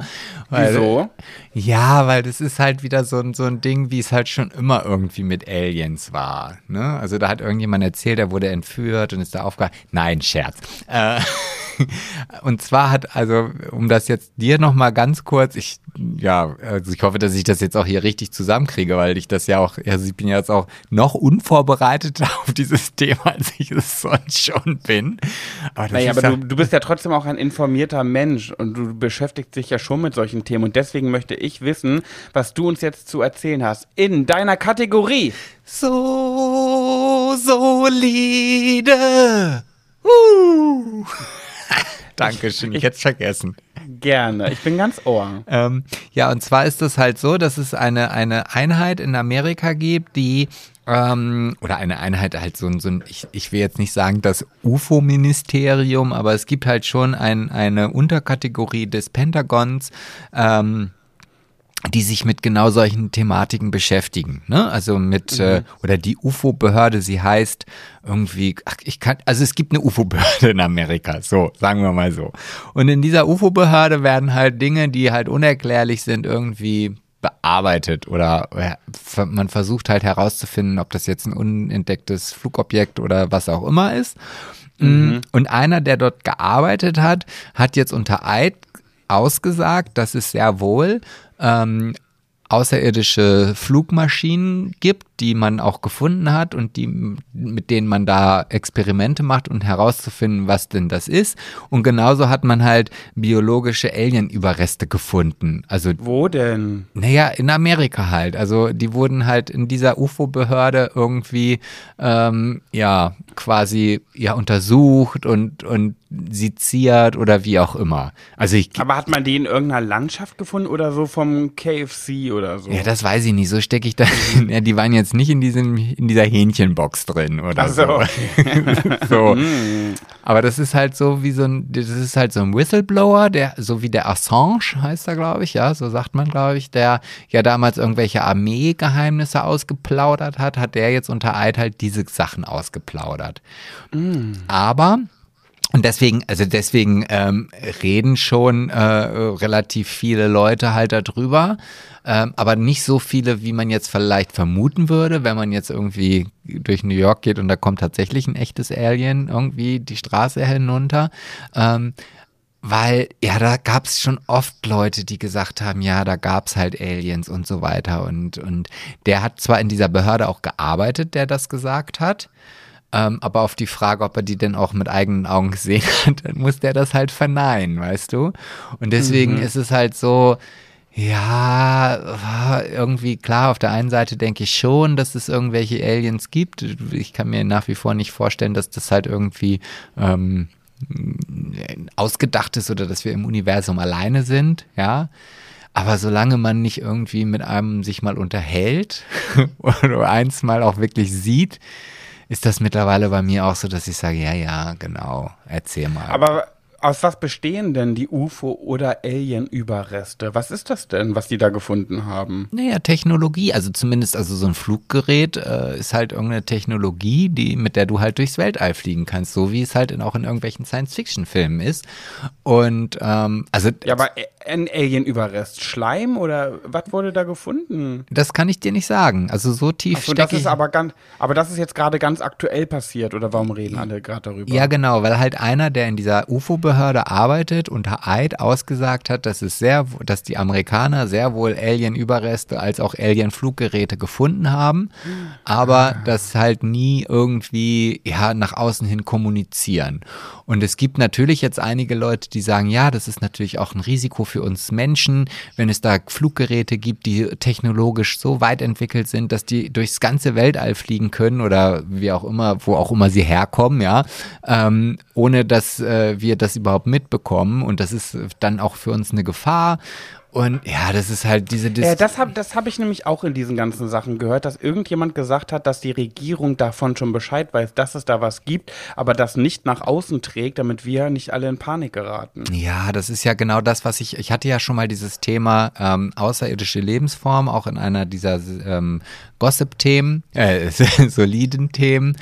Weil, Wieso? Ja, weil das ist halt wieder so ein, so ein Ding, wie es halt schon immer irgendwie mit Aliens war. Ne? Also da hat irgendjemand erzählt, er wurde entführt und ist da aufgehalten. Nein, Scherz. Äh, und zwar hat, also, um das jetzt dir nochmal ganz kurz, ich, ja, also ich hoffe, dass ich das jetzt auch hier richtig zusammenkriege, weil ich das ja auch, also ich bin ja jetzt auch noch unvorbereiteter auf dieses Thema, als ich es sonst schon bin. Aber Naja, aber du, du bist ja trotzdem auch ein informierter Mensch und du beschäftigst dich ja schon mit solchen Themen und deswegen möchte ich wissen, was du uns jetzt zu erzählen hast in deiner Kategorie. so solide. Uh. Dankeschön, ich hätte es vergessen. Gerne, ich bin ganz ohr. Ähm, ja, und zwar ist es halt so, dass es eine, eine Einheit in Amerika gibt, die ähm, oder eine Einheit halt so ein, so ein ich, ich will jetzt nicht sagen das UFO-Ministerium, aber es gibt halt schon ein, eine Unterkategorie des Pentagons, ähm, die sich mit genau solchen Thematiken beschäftigen. Ne? Also mit, äh, oder die UFO-Behörde, sie heißt irgendwie, ach, ich kann, also es gibt eine UFO-Behörde in Amerika, so, sagen wir mal so. Und in dieser UFO-Behörde werden halt Dinge, die halt unerklärlich sind, irgendwie bearbeitet oder äh, man versucht halt herauszufinden, ob das jetzt ein unentdecktes Flugobjekt oder was auch immer ist. Mhm. Und einer, der dort gearbeitet hat, hat jetzt unter Eid ausgesagt, dass es sehr wohl ähm, außerirdische Flugmaschinen gibt, die man auch gefunden hat und die, mit denen man da Experimente macht und um herauszufinden, was denn das ist. Und genauso hat man halt biologische Alien-Überreste gefunden. Also wo denn? Naja, in Amerika halt. Also die wurden halt in dieser UFO-Behörde irgendwie ähm, ja quasi ja untersucht und und seziert oder wie auch immer. Also ich, Aber hat man die in irgendeiner Landschaft gefunden oder so vom KFC oder so? Ja, das weiß ich nicht. So stecke ich da. ja, die waren jetzt nicht in diesem in dieser Hähnchenbox drin oder so. So. so. Mm. Aber das ist halt so wie so ein, das ist halt so ein Whistleblower, der so wie der Assange heißt er, glaube ich, ja, so sagt man, glaube ich, der ja damals irgendwelche Armeegeheimnisse ausgeplaudert hat, hat der jetzt unter Eid halt diese Sachen ausgeplaudert. Mm. Aber und deswegen, also deswegen ähm, reden schon äh, relativ viele Leute halt darüber, ähm, aber nicht so viele, wie man jetzt vielleicht vermuten würde, wenn man jetzt irgendwie durch New York geht und da kommt tatsächlich ein echtes Alien irgendwie die Straße hinunter. Ähm, weil, ja, da gab es schon oft Leute, die gesagt haben, ja, da gab es halt Aliens und so weiter. Und, und der hat zwar in dieser Behörde auch gearbeitet, der das gesagt hat, ähm, aber auf die Frage, ob er die denn auch mit eigenen Augen gesehen hat, dann muss der das halt verneinen, weißt du? Und deswegen mhm. ist es halt so, ja, irgendwie klar, auf der einen Seite denke ich schon, dass es irgendwelche Aliens gibt. Ich kann mir nach wie vor nicht vorstellen, dass das halt irgendwie ähm, ausgedacht ist oder dass wir im Universum alleine sind, ja. Aber solange man nicht irgendwie mit einem sich mal unterhält oder eins mal auch wirklich sieht, ist das mittlerweile bei mir auch so, dass ich sage, ja, ja, genau, erzähl mal. Aber aus was bestehen denn die UFO- oder Alien-Überreste? Was ist das denn, was die da gefunden haben? Naja, Technologie. Also zumindest, also so ein Fluggerät äh, ist halt irgendeine Technologie, die, mit der du halt durchs Weltall fliegen kannst, so wie es halt in, auch in irgendwelchen Science-Fiction-Filmen ist. Und ähm, also. Ja, aber ein Alien-Überrest, Schleim oder was wurde da gefunden? Das kann ich dir nicht sagen. Also so tief Ach so, das ist aber ganz, aber das ist jetzt gerade ganz aktuell passiert oder warum reden alle gerade darüber? Ja, genau, weil halt einer, der in dieser UFO-Behörde Behörde arbeitet, unter Eid ausgesagt hat, dass es sehr, dass die Amerikaner sehr wohl Alien-Überreste als auch Alien-Fluggeräte gefunden haben, aber das halt nie irgendwie ja nach außen hin kommunizieren. Und es gibt natürlich jetzt einige Leute, die sagen, ja, das ist natürlich auch ein Risiko für uns Menschen, wenn es da Fluggeräte gibt, die technologisch so weit entwickelt sind, dass die durchs ganze Weltall fliegen können oder wie auch immer, wo auch immer sie herkommen, ja, ähm, ohne dass äh, wir das überhaupt mitbekommen. Und das ist dann auch für uns eine Gefahr. Und ja, das ist halt diese. Dis äh, das habe das hab ich nämlich auch in diesen ganzen Sachen gehört, dass irgendjemand gesagt hat, dass die Regierung davon schon Bescheid weiß, dass es da was gibt, aber das nicht nach außen trägt, damit wir nicht alle in Panik geraten. Ja, das ist ja genau das, was ich. Ich hatte ja schon mal dieses Thema ähm, außerirdische Lebensform, auch in einer dieser ähm, Gossip-Themen, äh, soliden Themen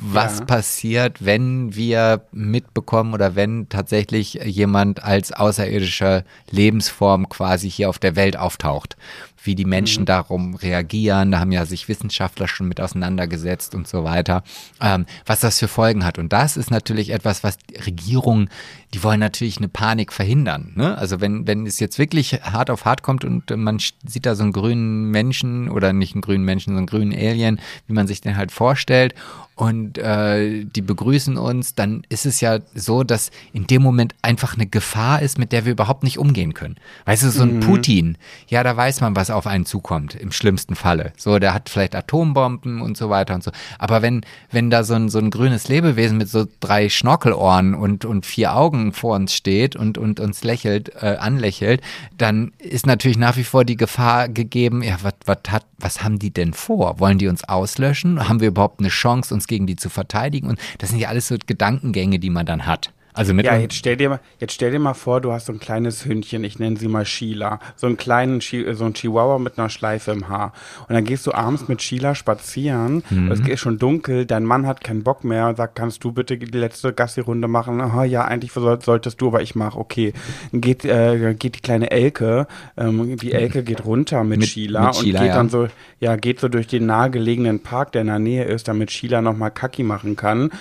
was ja. passiert, wenn wir mitbekommen oder wenn tatsächlich jemand als außerirdischer Lebensform quasi hier auf der Welt auftaucht wie die Menschen mhm. darum reagieren. Da haben ja sich Wissenschaftler schon mit auseinandergesetzt und so weiter, ähm, was das für Folgen hat. Und das ist natürlich etwas, was Regierungen, die wollen natürlich eine Panik verhindern. Ne? Also wenn, wenn es jetzt wirklich hart auf hart kommt und man sieht da so einen grünen Menschen oder nicht einen grünen Menschen, sondern einen grünen Alien, wie man sich den halt vorstellt und äh, die begrüßen uns, dann ist es ja so, dass in dem Moment einfach eine Gefahr ist, mit der wir überhaupt nicht umgehen können. Weißt du, so ein mhm. Putin, ja, da weiß man, was auf einen zukommt, im schlimmsten Falle. So, der hat vielleicht Atombomben und so weiter und so. Aber wenn, wenn da so ein, so ein grünes Lebewesen mit so drei Schnorkelohren und, und vier Augen vor uns steht und, und uns lächelt, äh, anlächelt, dann ist natürlich nach wie vor die Gefahr gegeben, ja, was, was, hat, was haben die denn vor? Wollen die uns auslöschen? Haben wir überhaupt eine Chance, uns gegen die zu verteidigen? Und das sind ja alles so Gedankengänge, die man dann hat. Also mit Ja, jetzt stell, dir mal, jetzt stell dir mal vor, du hast so ein kleines Hündchen, ich nenne sie mal Sheila. So einen kleinen, Chi so ein Chihuahua mit einer Schleife im Haar. Und dann gehst du abends mit Sheila spazieren, Mhm. es ist schon dunkel, dein Mann hat keinen Bock mehr und sagt, kannst du bitte die letzte Gassi-Runde machen? Aha, ja, eigentlich soll, solltest du, aber ich mach, okay. Dann geht, äh, geht die kleine Elke, ähm, die Elke geht runter mit, Mit- Sheila mit Sheila, und geht ja. dann so, ja, geht so durch den nahegelegenen Park, der in der Nähe ist, damit Sheila nochmal Kacki machen kann.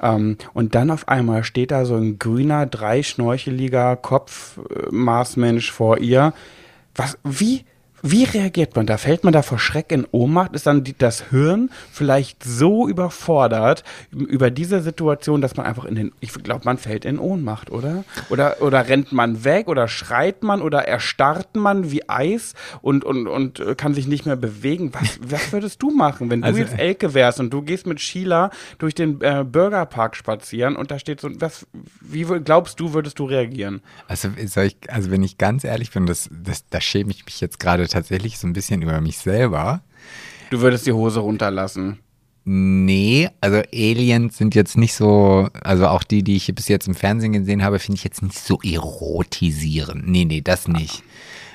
Ähm, und dann auf einmal steht da so ein grüner, dreischnorcheliger Kopfmaßmensch vor ihr. Was, wie, wie reagiert man da? Fällt man da vor Schreck in Ohnmacht? Ist dann das Hirn vielleicht so überfordert über diese Situation, dass man einfach in den, ich glaube, man fällt in Ohnmacht, oder? Oder, oder rennt man weg oder schreit man oder erstarrt man wie Eis und, und, und äh, kann sich nicht mehr bewegen? Was, was würdest du machen, wenn du Also- jetzt Elke wärst und du gehst mit Sheila durch den äh, Burgerpark spazieren und da steht so, was, wie glaubst du, würdest du reagieren? Also, ich, also wenn ich ganz ehrlich bin, das, das, da schäme ich mich jetzt gerade tatsächlich so ein bisschen über mich selber. Du würdest die Hose runterlassen. Nee, also Aliens sind jetzt nicht so, also auch die, die ich bis jetzt im Fernsehen gesehen habe, finde ich jetzt nicht so erotisierend. Nee, nee, das nicht.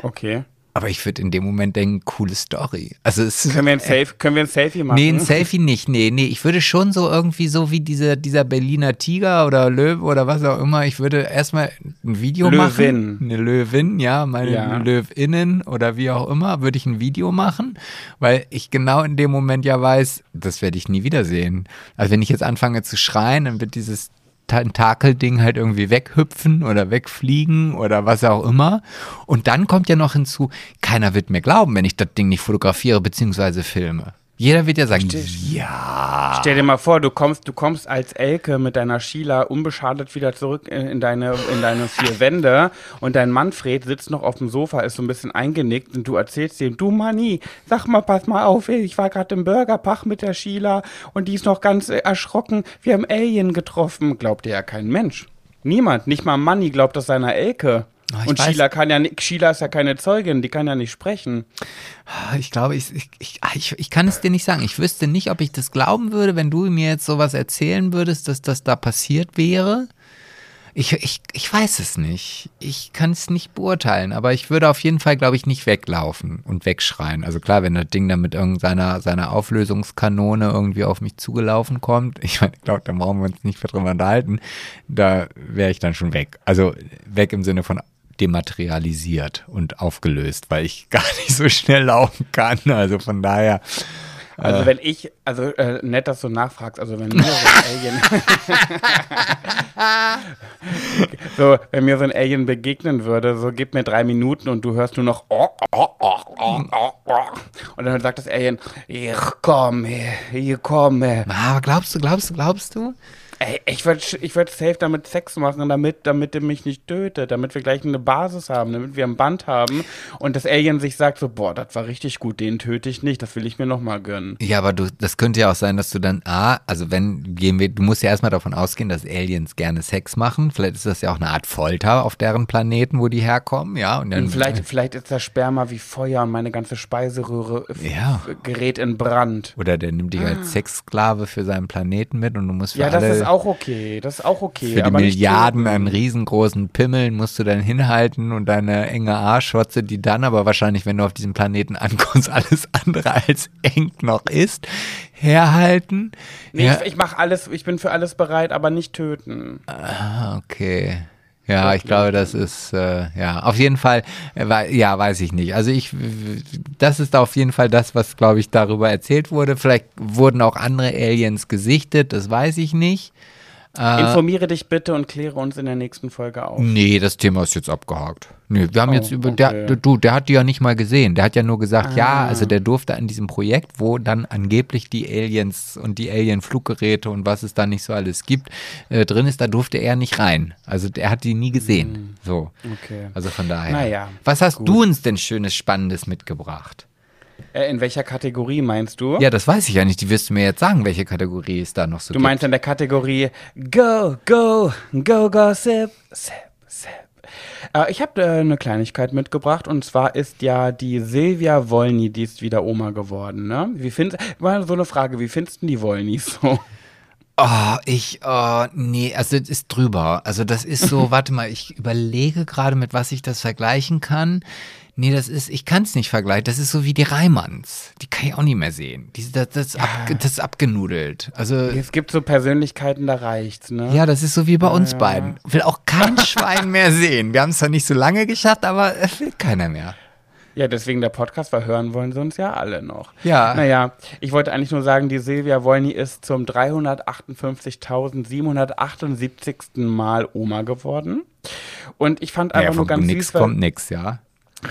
Okay. Aber ich würde in dem Moment denken, coole Story. Also es Können wir ein, Selfie, können wir ein Selfie machen? Nee, ein Selfie nicht. Nee, nee, ich würde schon so irgendwie so wie diese, dieser Berliner Tiger oder Löwe oder was auch immer, ich würde erstmal ein Video Löwin. machen. Eine Löwin, ja, meine Ja. Löwinnen oder wie auch immer, würde ich ein Video machen, weil ich genau in dem Moment ja weiß, das werde ich nie wiedersehen. Also wenn ich jetzt anfange zu schreien, dann wird dieses Tentakelding halt irgendwie weghüpfen oder wegfliegen oder was auch immer. Und dann kommt ja noch hinzu, keiner wird mir glauben, wenn ich das Ding nicht fotografiere bzw. filme. Jeder wird ja sagen, ja. Stell dir mal vor, du kommst, du kommst als Elke mit deiner Sheila unbeschadet wieder zurück in, in deine, in deine vier Wände und dein Manfred sitzt noch auf dem Sofa, ist so ein bisschen eingenickt und du erzählst ihm, du Manni, sag mal, pass mal auf, ich war gerade im Burgerpach mit der Sheila und die ist noch ganz erschrocken, wir haben Alien getroffen. Glaubt dir ja kein Mensch. Niemand, nicht mal Manni glaubt das seiner Elke. Ah, ich und weiß- Sheila kann ja Sheila ist ja keine Zeugin, die kann ja nicht sprechen. Ich glaube, ich, ich, ich, ich, ich kann es dir nicht sagen. Ich wüsste nicht, ob ich das glauben würde, wenn du mir jetzt sowas erzählen würdest, dass das da passiert wäre. Ich, ich, ich weiß es nicht. Ich kann es nicht beurteilen, aber ich würde auf jeden Fall, glaube ich, nicht weglaufen und wegschreien. Also klar, wenn das Ding dann mit irgendeiner seiner Auflösungskanone irgendwie auf mich zugelaufen kommt, ich meine, glaube, da brauchen wir uns nicht mehr drüber unterhalten, da wäre ich dann schon weg. Also weg im Sinne von dematerialisiert und aufgelöst, weil ich gar nicht so schnell laufen kann. Also von daher. Also wenn ich, also äh, nett, dass du nachfragst, also wenn mir so ein Alien, so, wenn mir so ein Alien begegnen würde, so gib mir drei Minuten und du hörst nur noch oh, oh, oh, oh, oh, oh. und dann sagt das Alien, ich komme, ich komme. Aber glaubst du, glaubst du, glaubst du? Ey, ich würde ich würd safe damit Sex machen, damit, damit er mich nicht tötet, damit wir gleich eine Basis haben, damit wir ein Band haben und das Alien sich sagt so, boah, das war richtig gut, den töte ich nicht, das will ich mir nochmal gönnen. Ja, aber du, das könnte ja auch sein, dass du dann, ah, also wenn, gehen wir, du musst ja erstmal davon ausgehen, dass Aliens gerne Sex machen. Vielleicht ist das ja auch eine Art Folter auf deren Planeten, wo die herkommen, ja. Und dann, Und vielleicht, vielleicht ist das Sperma wie Feuer und meine ganze Speiseröhre Ja. gerät in Brand. Oder der nimmt dich als Sexsklave für seinen Planeten mit und du musst für Ja, alle, auch okay. Das ist auch okay. für die Milliarden an riesengroßen Pimmeln musst du dann hinhalten und deine enge Arschwotze, die dann aber wahrscheinlich, wenn du auf diesem Planeten ankommst, alles andere als eng noch ist, herhalten. Nee, ja, ich, ich mache alles, ich bin für alles bereit, aber nicht töten. Ah, okay. Ja, ich glaube, das ist, äh, ja, auf jeden Fall, äh, ja, weiß ich nicht. Also ich, das ist auf jeden Fall das, was, glaube ich, darüber erzählt wurde. Vielleicht wurden auch andere Aliens gesichtet, das weiß ich nicht. Äh, Informiere dich bitte und kläre uns in der nächsten Folge auf. Nee, das Thema ist jetzt abgehakt. Nee, wir haben Oh, jetzt über, okay. Ah. der, du, der hat die ja nicht mal gesehen. Der hat ja nur gesagt, ja, also der durfte an diesem Projekt, wo dann angeblich die Aliens und die Alien-Fluggeräte und was es da nicht so alles gibt, äh, drin ist, da durfte er nicht rein. Also er hat die nie gesehen. So. Okay. Also von daher. Naja, Was hast gut. du uns denn Schönes, Spannendes mitgebracht? Äh, in welcher Kategorie meinst du? Ja, das weiß ich ja nicht. Die wirst du mir jetzt sagen, welche Kategorie es da noch so Du gibt. meinst in der Kategorie Go, Go, Go, Gossip, Sip, Sip. Äh, ich habe äh, eine Kleinigkeit mitgebracht und zwar ist ja die Silvia Wolny, die ist wieder Oma geworden. Ne? Wie findest mal so eine Frage, wie findest du die Wollnys so? Oh, ich, oh, nee, also das ist drüber. Also das ist so, warte mal, ich überlege gerade, mit was ich das vergleichen kann. Nee, das ist, ich kann es nicht vergleichen. Das ist so wie die Reimanns. Die kann ich auch nicht mehr sehen. Die, das, das, ab, das ist abgenudelt. Also, Es gibt so Persönlichkeiten, da reicht's, ne? ja, das ist so wie bei uns beiden. Will auch kein Schwein mehr sehen. Wir haben es zwar nicht so lange geschafft, aber es will keiner mehr. Ja, deswegen der Podcast, weil hören wollen sie uns ja alle noch. Ja. Naja, ich wollte eigentlich nur sagen, die Silvia Wolny ist zum 358.778. Mal Oma geworden. Und ich fand einfach Naja, nur ganz nix süß, weil- kommt nix, ja.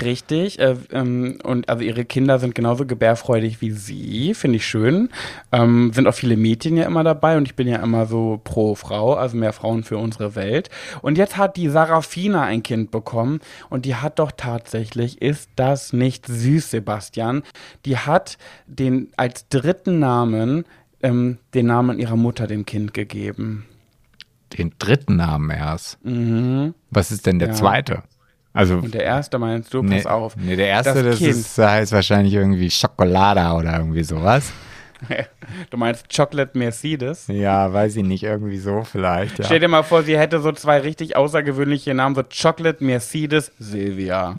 Richtig, äh, ähm, und also ihre Kinder sind genauso gebärfreudig wie sie, finde ich schön. Ähm, sind auch viele Mädchen ja immer dabei und ich bin ja immer so pro Frau, also mehr Frauen für unsere Welt. Und jetzt hat die Sarafina ein Kind bekommen und die hat doch tatsächlich, ist das nicht süß, Sebastian? Die hat den als dritten Namen ähm, den Namen ihrer Mutter dem Kind gegeben. Den dritten Namen erst. Was ist denn der Ja. zweite? Also, Und der erste meinst du, nee, pass auf. nee, der erste, das, Kind. ist, heißt wahrscheinlich irgendwie Schokolada oder irgendwie sowas. Du meinst Chocolate Mercedes? Ja, weiß ich nicht, irgendwie so vielleicht. Ja. Stell dir mal vor, sie hätte so zwei richtig außergewöhnliche Namen, so Chocolate Mercedes Silvia.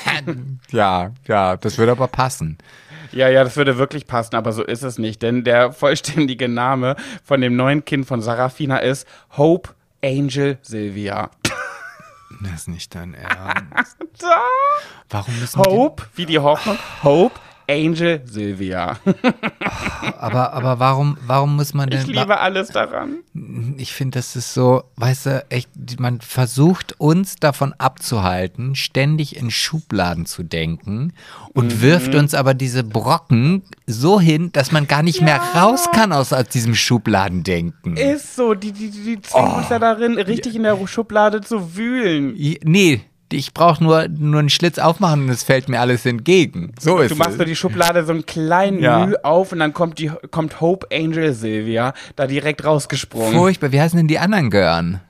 ja, ja, das würde aber passen. ja, ja, das würde wirklich passen, aber so ist es nicht, denn der vollständige Name von dem neuen Kind von Sarafina ist Hope Angel Silvia. Das ist nicht dein Ernst. Warum müssen Hope, wie die Hoffnung, Hope Angel Silvia. aber, aber warum, warum muss man denn, Ich liebe alles daran. ich finde, das ist so, weißt du, echt, man versucht uns davon abzuhalten, ständig in Schubladen zu denken und Mhm. wirft uns aber diese Brocken so hin, dass man gar nicht mehr raus kann aus, aus diesem Schubladendenken. Ist so, die, die, die zwingen uns ja darin, richtig in der Schublade zu wühlen. Nee, ich brauche nur, nur einen Schlitz aufmachen und es fällt mir alles entgegen. So ist Du machst es. so die Schublade so einen kleinen Ja. Mühe auf und dann kommt, die, kommt Hope Angel Silvia da direkt rausgesprungen. Furchtbar. Wie heißen denn die anderen Gören?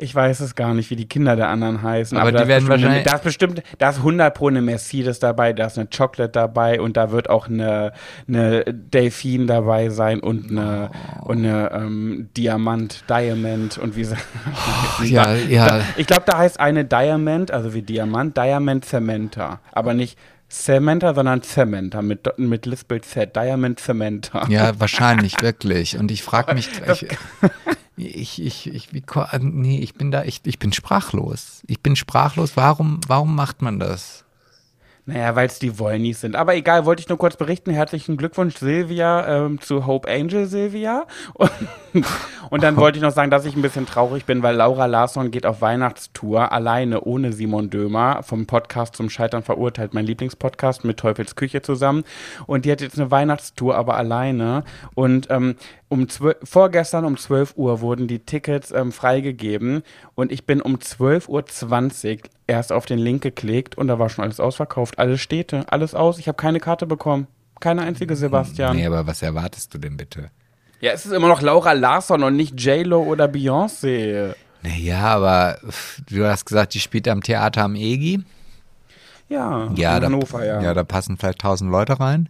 Ich weiß es gar nicht, wie die Kinder der anderen heißen. Aber die da ist werden eine- wahrscheinlich- Da ist bestimmt, da ist 100 pro eine Mercedes dabei, da ist eine Chocolate dabei und da wird auch eine, eine Delfin dabei sein und eine, und eine ähm, Diamant, Diamond und wie sie. ja, ja. Ich glaube, da heißt eine Diamond, also wie Diamant, Diamond Cementa. Aber nicht Cementa, sondern Cementa mit, mit Lispel Z. Diamond Cementa. Ja, wahrscheinlich, wirklich. Und ich frage mich, ich, ich, ich, ich, wie, ko- nee, ich bin da, ich, ich bin sprachlos. Ich bin sprachlos. Warum, warum macht man das? Naja, weil es die Wollnies sind. Aber egal, wollte ich nur kurz berichten. Herzlichen Glückwunsch, Silvia, ähm, zu Hope Angel Silvia. Und, und dann wollte ich noch sagen, dass ich ein bisschen traurig bin, weil Laura Larsson geht auf Weihnachtstour alleine ohne Simon Dömer vom Podcast zum Scheitern verurteilt, mein Lieblingspodcast mit Teufels Küche zusammen. Und die hat jetzt eine Weihnachtstour, aber alleine. Und ähm, um 12, vorgestern um 12 Uhr wurden die Tickets ähm, freigegeben und ich bin um 12.20 Uhr erst auf den Link geklickt und da war schon alles ausverkauft. Alle Städte, alles aus. Ich habe keine Karte bekommen. Keine einzige, Sebastian. Nee, aber was erwartest du denn bitte? Ja, es ist immer noch Laura Larsson und nicht J-Lo oder Beyoncé. Naja, aber du hast gesagt, die spielt am Theater am EGI. Ja, Ja, in da, Hannover, ja. ja, da passen vielleicht tausend Leute rein.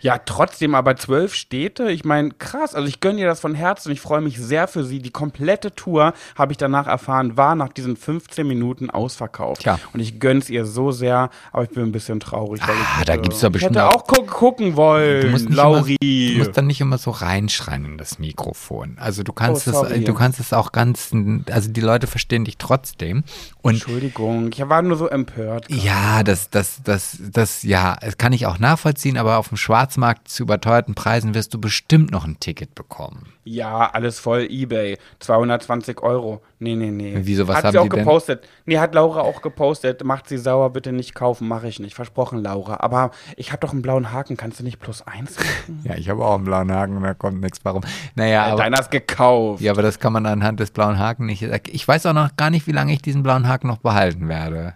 Ja, trotzdem aber zwölf Städte. Ich meine, krass. Also ich gönne ihr das von Herzen. Ich freue mich sehr für sie. Die komplette Tour, habe ich danach erfahren, war nach diesen 15 Minuten ausverkauft. Tja. Und ich gönne es ihr so sehr, aber ich bin ein bisschen traurig. Weil Ah, ich da hätte- gibt's doch ich bestimmt hätte auch- gu gucken wollen, Du musst, Lauri. immer, du musst dann nicht immer so reinschreien in das Mikrofon. Also du kannst Oh, es, du kannst es auch ganz, also die Leute verstehen dich trotzdem. Und Entschuldigung, ich war nur so empört. ja, das, das, das, das, ja, das kann ich auch nachvollziehen, aber auf dem Schwarzmarkt zu überteuerten Preisen wirst du bestimmt noch ein Ticket bekommen. Ja, alles voll Ebay. 220 Euro. Nee, nee, nee. Wieso, was hat haben sie auch denn? gepostet. Nee, hat Laura auch gepostet. Macht sie sauer, bitte nicht kaufen. Mache ich nicht. Versprochen, Laura. Aber ich habe doch einen blauen Haken. Kannst du nicht plus eins? Ja, ich habe auch einen blauen Haken da kommt nichts warum. Naja, aber, Deiner ist gekauft. ja, aber das kann man anhand des blauen Haken nicht. Ich weiß auch noch gar nicht, wie lange ich diesen blauen Haken noch behalten werde.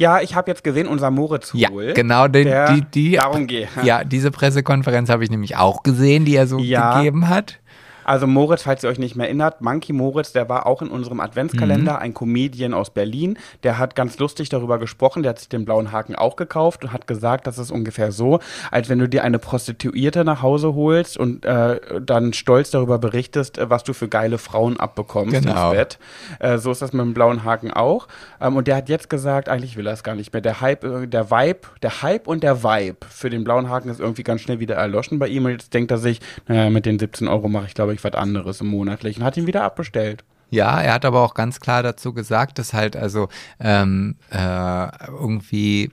Ja, ich habe jetzt gesehen, unser Moritz Ja, genau, den, der die, die, darum geht. Ja, diese Pressekonferenz habe ich nämlich auch gesehen, die er so Ja. gegeben hat. Also Moritz, falls ihr euch nicht mehr erinnert, Monkey Moritz, der war auch in unserem Adventskalender, ein Comedian aus Berlin. Der hat ganz lustig darüber gesprochen, der hat sich den blauen Haken auch gekauft und hat gesagt, das ist ungefähr so, als wenn du dir eine Prostituierte nach Hause holst und äh, dann stolz darüber berichtest, äh, was du für geile Frauen abbekommst Genau. ins Bett. Äh, so ist das mit dem blauen Haken auch. Ähm, und der hat jetzt gesagt, eigentlich will er es gar nicht mehr. Der Hype, äh, der Vibe, der Hype und der Vibe für den blauen Haken ist irgendwie ganz schnell wieder erloschen bei ihm. Und jetzt denkt er sich, naja, mit den 17 Euro mache ich, glaube ich, was anderes im monatlichen. Hat ihn wieder abbestellt. Ja, er hat aber auch ganz klar dazu gesagt, dass halt also ähm, äh, irgendwie,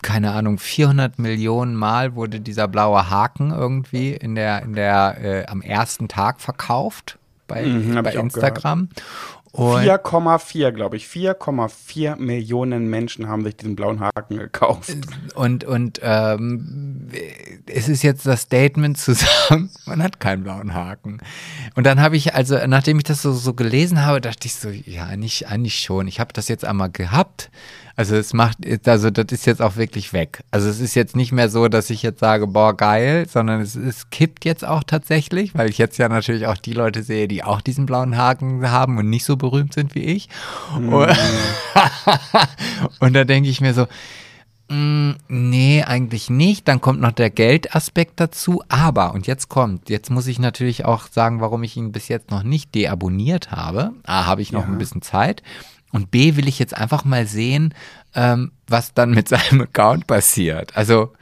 keine Ahnung, 400 Millionen Mal wurde dieser blaue Haken irgendwie in der, in der, äh, am ersten Tag verkauft bei, Mhm, bei Instagram. Und 4,4, glaube ich. 4,4 Millionen Menschen haben sich diesen blauen Haken gekauft. Und, und ähm, es ist jetzt das Statement zu sagen, man hat keinen blauen Haken. Und dann habe ich, also nachdem ich das so, so gelesen habe, dachte ich so, ja, eigentlich, eigentlich schon. Ich habe das jetzt einmal gehabt. Also es macht, also das ist jetzt auch wirklich weg. Also es ist jetzt nicht mehr so, dass ich jetzt sage, boah, geil, sondern es, es kippt jetzt auch tatsächlich, weil ich jetzt ja natürlich auch die Leute sehe, die auch diesen blauen Haken haben und nicht so berühmt sind wie ich. Und, und da denke ich mir so, Mm, Nee, eigentlich nicht. Dann kommt noch der Geldaspekt dazu. Aber, und jetzt kommt, jetzt muss ich natürlich auch sagen, warum ich ihn bis jetzt noch nicht deabonniert habe. A, habe ich noch Ja. ein bisschen Zeit. Und B, will ich jetzt einfach mal sehen, ähm, was dann mit seinem Account passiert. Also,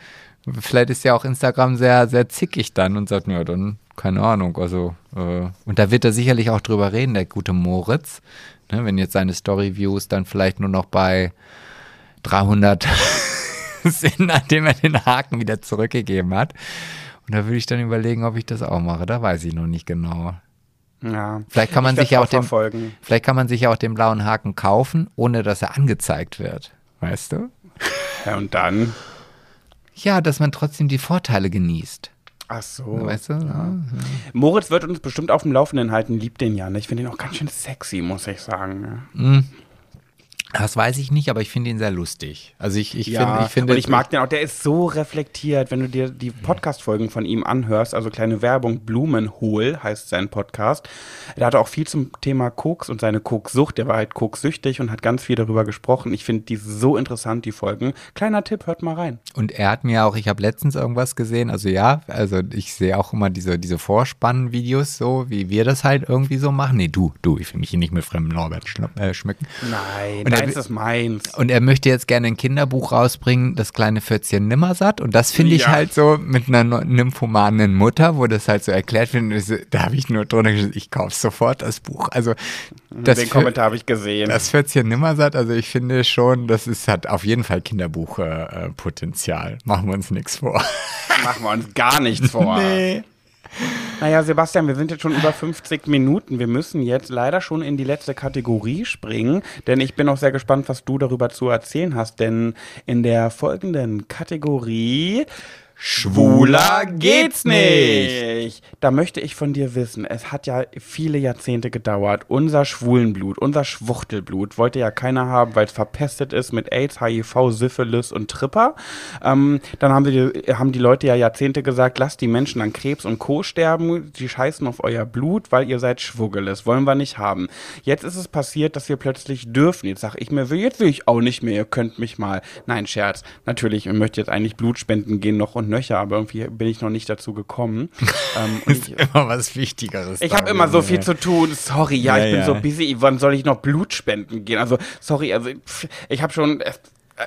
vielleicht ist ja auch Instagram sehr, sehr zickig dann und sagt, ja, dann, keine Ahnung, also, äh, und da wird er sicherlich auch drüber reden, der gute Moritz. Ne, wenn jetzt seine Story-Views dann vielleicht nur noch bei 300 sind, nachdem er den Haken wieder zurückgegeben hat. Und da würde ich dann überlegen, ob ich das auch mache. Da weiß ich noch nicht genau. Ja. Vielleicht kann man Ich sich ja auch den, verfolgen. vielleicht kann man sich ja auch den blauen Haken kaufen, ohne dass er angezeigt wird. Weißt du? Ja, und dann? Ja, dass man trotzdem die Vorteile genießt. Ach so. Weißt du? Ja. Moritz wird uns bestimmt auf dem Laufenden halten, liebt den ja. ne? Ich finde ihn auch ganz schön sexy, muss ich sagen. ne? Das weiß ich nicht, aber ich finde ihn sehr lustig. Also ich, ich ja, finde, ich finde, und ich mag den auch. Der ist so reflektiert, wenn du dir die Podcast-Folgen von ihm anhörst. Also kleine Werbung, Blumenhohl heißt sein Podcast. Der hatte auch viel zum Thema Koks und seine Kokssucht. Der war halt kokssüchtig und hat ganz viel darüber gesprochen. Ich finde die so interessant, die Folgen. Kleiner Tipp, hört mal rein. Und er hat mir auch, ich habe letztens irgendwas gesehen, also ja, also ich sehe auch immer diese, diese Vorspann-Videos, so wie wir das halt irgendwie so machen. Nee, du, du, ich will mich hier nicht mit fremden Norbert äh, schmücken. Nein, Er will- ist meins. Und er möchte jetzt gerne ein Kinderbuch rausbringen, das kleine Pfürzchen Nimmersatt. Und das finde ich Ja. halt so mit einer nymphomanen Mutter, wo das halt so erklärt wird. Da habe ich nur drunter geschrieben, ich kaufe sofort das Buch. Also das, Den Kommentar habe ich gesehen. das Pfürzchen Nimmersatt, also ich finde schon, das ist, hat auf jeden Fall Kinderbuchpotenzial. Äh, Potenzial. Machen wir uns nichts vor. Machen wir uns gar nichts vor. Naja, Sebastian, wir sind jetzt schon über 50 Minuten. Wir müssen jetzt leider schon in die letzte Kategorie springen, denn ich bin auch sehr gespannt, was du darüber zu erzählen hast. Denn in der folgenden Kategorie Schwuler geht's nicht. Da möchte ich von dir wissen, es hat ja viele Jahrzehnte gedauert. Unser Schwulenblut, unser Schwuchtelblut wollte ja keiner haben, weil es verpestet ist mit AIDS, HIV, Syphilis und Tripper. Ähm, dann haben die, haben die Leute ja Jahrzehnte gesagt, lasst die Menschen an Krebs und Co. sterben, die scheißen auf euer Blut, weil ihr seid Schwuggeles. Wollen wir nicht haben. Jetzt ist es passiert, dass wir plötzlich dürfen. Jetzt sag ich mir, jetzt will ich auch nicht mehr, ihr könnt mich mal. Nein, Scherz. Natürlich, ich möchte jetzt eigentlich Blut spenden gehen, noch und nöcher, aber irgendwie bin ich noch nicht dazu gekommen. ähm, und ich, Immer was Wichtigeres. ich habe immer so viel zu tun. Sorry, ja, Ja, ich bin ja. so busy. Wann soll ich noch Blut spenden gehen? Also, sorry, also pff, ich habe schon.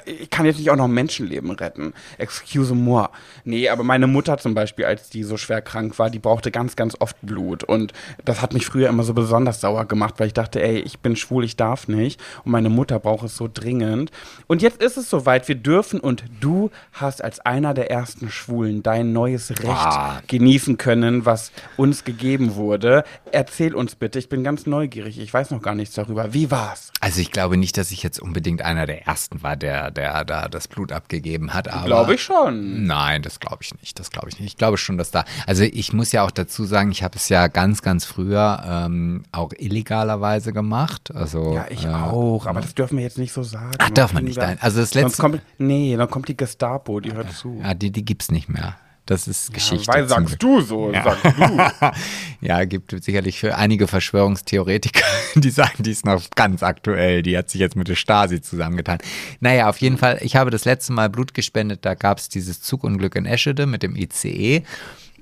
Äh, Ich kann jetzt nicht auch noch Menschenleben retten. Excuse moi. Nee, aber meine Mutter zum Beispiel, als die so schwer krank war, die brauchte ganz, ganz oft Blut. Und das hat mich früher immer so besonders sauer gemacht, weil ich dachte, ey, ich bin schwul, ich darf nicht. Und meine Mutter braucht es so dringend. Und jetzt ist es soweit, wir dürfen und du hast als einer der ersten Schwulen dein neues Recht Ah. genießen können, was uns gegeben wurde. Erzähl uns bitte, ich bin ganz neugierig, ich weiß noch gar nichts darüber. Wie war's? Also ich glaube nicht, dass ich jetzt unbedingt einer der ersten war, der, der da das Blut abgegeben hat. Aber Glaube ich schon. Nein, das glaube ich nicht. Das glaube ich nicht. Ich glaube schon, dass da. Also ich muss ja auch dazu sagen, ich habe es ja ganz, ganz früher ähm, auch illegalerweise gemacht. Also Ja, ich äh, auch, aber das dürfen wir jetzt nicht so sagen. Ach, darf man nicht. Nein. Also das letzte. kommt, nee, dann kommt die Gestapo, die hört zu. Ja, die, die gibt's nicht mehr. Das ist Geschichte. Weil sagst du so, sagst du. Ja, gibt sicherlich für einige Verschwörungstheoretiker, die sagen, die ist noch ganz aktuell. Die hat sich jetzt mit der Stasi zusammengetan. Naja, auf jeden Fall, ich habe das letzte Mal Blut gespendet. Da gab es dieses Zugunglück in Eschede mit dem ICE.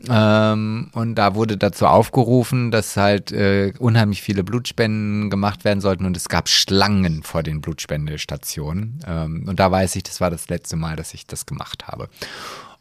Ähm, und da wurde dazu aufgerufen, dass halt äh, unheimlich viele Blutspenden gemacht werden sollten und es gab Schlangen vor den Blutspendestationen. Ähm, und da weiß ich, das war das letzte Mal, dass ich das gemacht habe.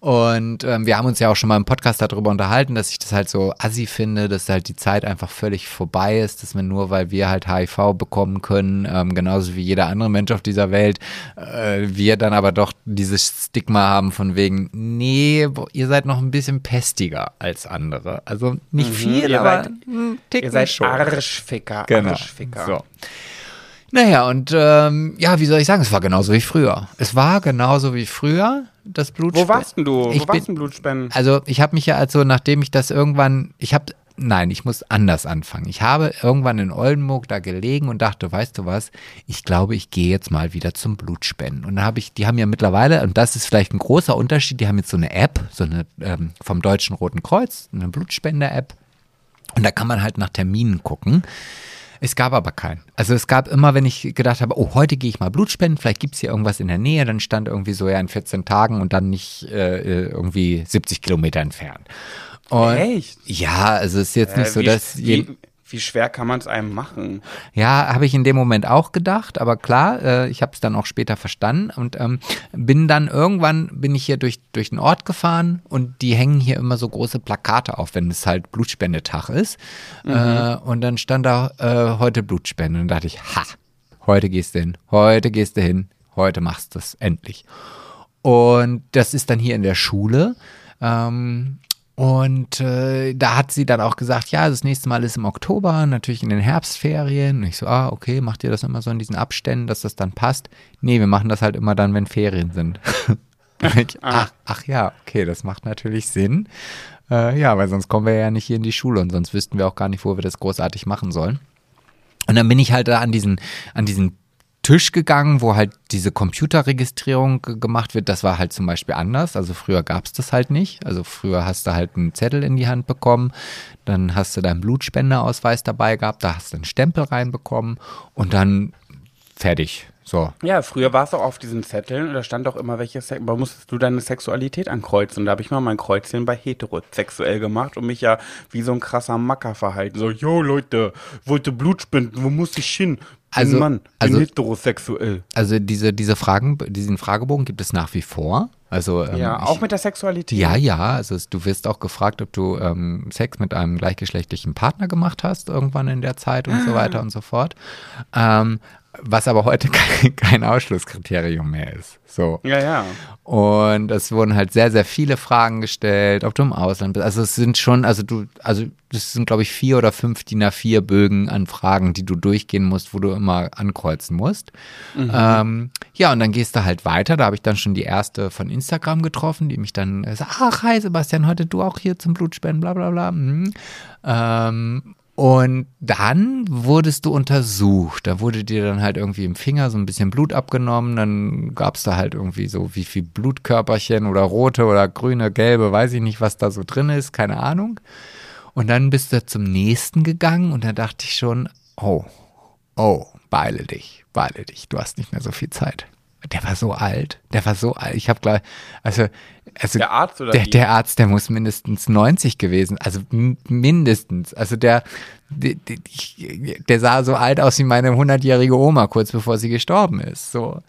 Und ähm, wir haben uns ja auch schon mal im Podcast darüber unterhalten, dass ich das halt so assi finde, dass halt die Zeit einfach völlig vorbei ist, dass man nur, weil wir halt HIV bekommen können, ähm, genauso wie jeder andere Mensch auf dieser Welt, äh, wir dann aber doch dieses Stigma haben von wegen, nee, ihr seid noch ein bisschen pestiger als andere. Also nicht Mhm, viel, ihr aber seid- Ticken Ihr seid schon. Arschficker, Genau. Arschficker. So. Naja, und ähm, ja, wie soll ich sagen, es war genauso wie früher. Es war genauso wie früher, das Blut. Wo warst denn du? Ich Wo bin- warst denn Blutspenden? Also ich habe mich ja also, nachdem ich das irgendwann, ich habe, nein, ich muss anders anfangen. Ich habe irgendwann in Oldenburg da gelegen und dachte, weißt du was, ich glaube, ich gehe jetzt mal wieder zum Blutspenden. Und da habe ich, die haben ja mittlerweile, und das ist vielleicht ein großer Unterschied, die haben jetzt so eine App, so eine ähm, vom Deutschen Roten Kreuz, eine Blutspender-App. Und da kann man halt nach Terminen gucken. Es gab aber keinen. Also es gab immer, wenn ich gedacht habe, oh, heute gehe ich mal Blut spenden, vielleicht gibt es hier irgendwas in der Nähe, dann stand irgendwie so ja in 14 Tagen und dann nicht äh, irgendwie 70 Kilometer entfernt. Und Echt? Ja, also es ist jetzt nicht Äh, so, wie, dass je, wie, wie schwer kann man es einem machen? ja, habe ich in dem Moment auch gedacht, aber klar, äh, ich habe es dann auch später verstanden und ähm, bin dann irgendwann bin ich hier durch durch den Ort gefahren und die hängen hier immer so große Plakate auf, wenn es halt Blutspendetag ist äh, und dann stand da äh, heute Blutspende und dachte ich, ha, heute gehst du hin, heute gehst du hin, heute machst du es endlich. Und das ist dann hier in der Schule. Ähm, und äh, da hat sie dann auch gesagt, ja, das nächste Mal ist im Oktober, natürlich in den Herbstferien. Und ich so, ah, okay, macht ihr das immer so in diesen Abständen, dass das dann passt? Nee, wir machen das halt immer dann, wenn Ferien sind. Ich, ach, ach ja, okay, das macht natürlich Sinn. Äh, ja, weil sonst kommen wir ja nicht hier in die Schule und sonst wüssten wir auch gar nicht, wo wir das großartig machen sollen. Und dann bin ich halt da an diesen, an diesen Tisch gegangen, wo halt diese Computerregistrierung ge- gemacht wird. Das war halt zum Beispiel anders. Also früher gab es das halt nicht. Also früher hast du halt einen Zettel in die Hand bekommen, dann hast du deinen Blutspenderausweis dabei gehabt, da hast du einen Stempel reinbekommen und dann fertig. So. Ja, früher war es auch auf diesen Zetteln und da stand auch immer, welche Se da musstest du deine Sexualität ankreuzen. Da habe ich mal mein Kreuzchen bei heterosexuell gemacht und mich ja wie so ein krasser Macker verhalten. So, yo Leute, wollte Blut spenden, wo muss ich hin? Bin Also- Mann, bin also- heterosexuell. Also diese, diese Fragen, diesen Fragebogen gibt es nach wie vor. Also ähm, Ja, ich, auch mit der Sexualität. Ja, ja, also es, du wirst auch gefragt, ob du ähm, Sex mit einem gleichgeschlechtlichen Partner gemacht hast, irgendwann in der Zeit und so weiter und so fort. Ähm, was aber heute kein, kein Ausschlusskriterium mehr ist. So. Ja, ja. Und es wurden halt sehr, sehr viele Fragen gestellt, ob du im Ausland bist. Also es sind schon, also du, also das sind, glaube ich, vier oder fünf DIN A4 Bögen an Fragen, die du durchgehen musst, wo du immer ankreuzen musst. Ähm, ja, und dann gehst du halt weiter. Da habe ich dann schon die erste von Instagram getroffen, die mich dann äh, sagt, ach, hi Sebastian, heute du auch hier zum Blutspenden, bla bla bla. Mhm. Ähm, und dann wurdest du untersucht. Da wurde dir dann halt irgendwie im Finger so ein bisschen Blut abgenommen. Dann gab es da halt irgendwie so wie viel Blutkörperchen oder rote oder grüne, gelbe, weiß ich nicht, was da so drin ist, keine Ahnung. Und dann bist du zum nächsten gegangen und da dachte ich schon, oh, oh, beeile dich, beeile dich, du hast nicht mehr so viel Zeit. Der war so alt, der war so alt. Ich habe gleich, also, also Der Arzt oder der, der Arzt, der muss mindestens 90 gewesen, also mindestens. Also der, der, sah so alt aus wie meine 100-jährige Oma, kurz bevor sie gestorben ist. So.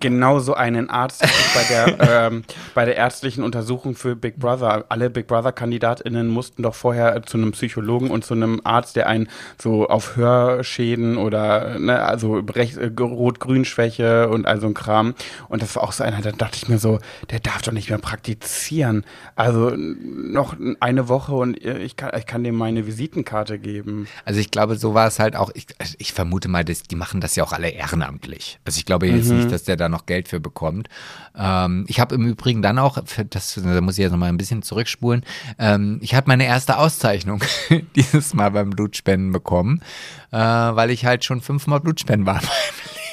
Genau so einen Arzt bei der, ähm, bei der ärztlichen Untersuchung für Big Brother. Alle Big Brother-KandidatInnen mussten doch vorher zu einem Psychologen und zu einem Arzt, der einen so auf Hörschäden oder, ne, also äh, Rot-Grün-Schwäche und all so ein Kram. Und das war auch so einer, da dachte ich mir so, der darf doch nicht mehr praktizieren. Also noch eine Woche und ich kann, ich kann dem meine Visitenkarte geben. Also ich glaube, so war es halt auch, ich, also ich vermute mal, dass, die machen das ja auch alle ehrenamtlich. Also ich glaube jetzt nicht, dass der da noch Geld für bekommt. Ähm, ich habe im Übrigen dann auch, das, da muss ich jetzt noch mal ein bisschen zurückspulen, ähm, ich habe meine erste Auszeichnung dieses Mal beim Blutspenden bekommen, äh, weil ich halt schon fünfmal Blutspenden war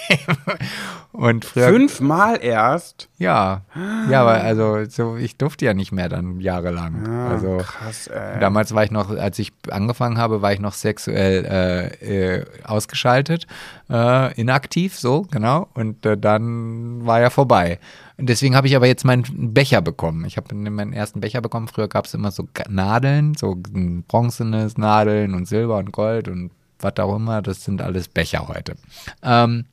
Und früher. Fünfmal erst? Ja. Ja, aber also so, ich durfte ja nicht mehr dann jahrelang. Ah, also krass, ey. damals war ich noch, als ich angefangen habe, war ich noch sexuell äh, äh, ausgeschaltet, äh, inaktiv, so, genau. Und äh, dann war ja vorbei. Und deswegen habe ich aber jetzt meinen Becher bekommen. Ich habe meinen ersten Becher bekommen. Früher gab es immer so Nadeln, so bronzenes Nadeln und Silber und Gold und was auch immer. Das sind alles Becher heute. Ähm,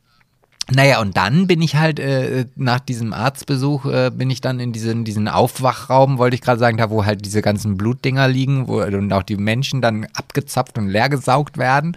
naja, und dann bin ich halt äh, nach diesem Arztbesuch, äh, bin ich dann in diesen, diesen Aufwachraum, wollte ich gerade sagen, da wo halt diese ganzen Blutdinger liegen wo, und auch die Menschen dann abgezapft und leergesaugt werden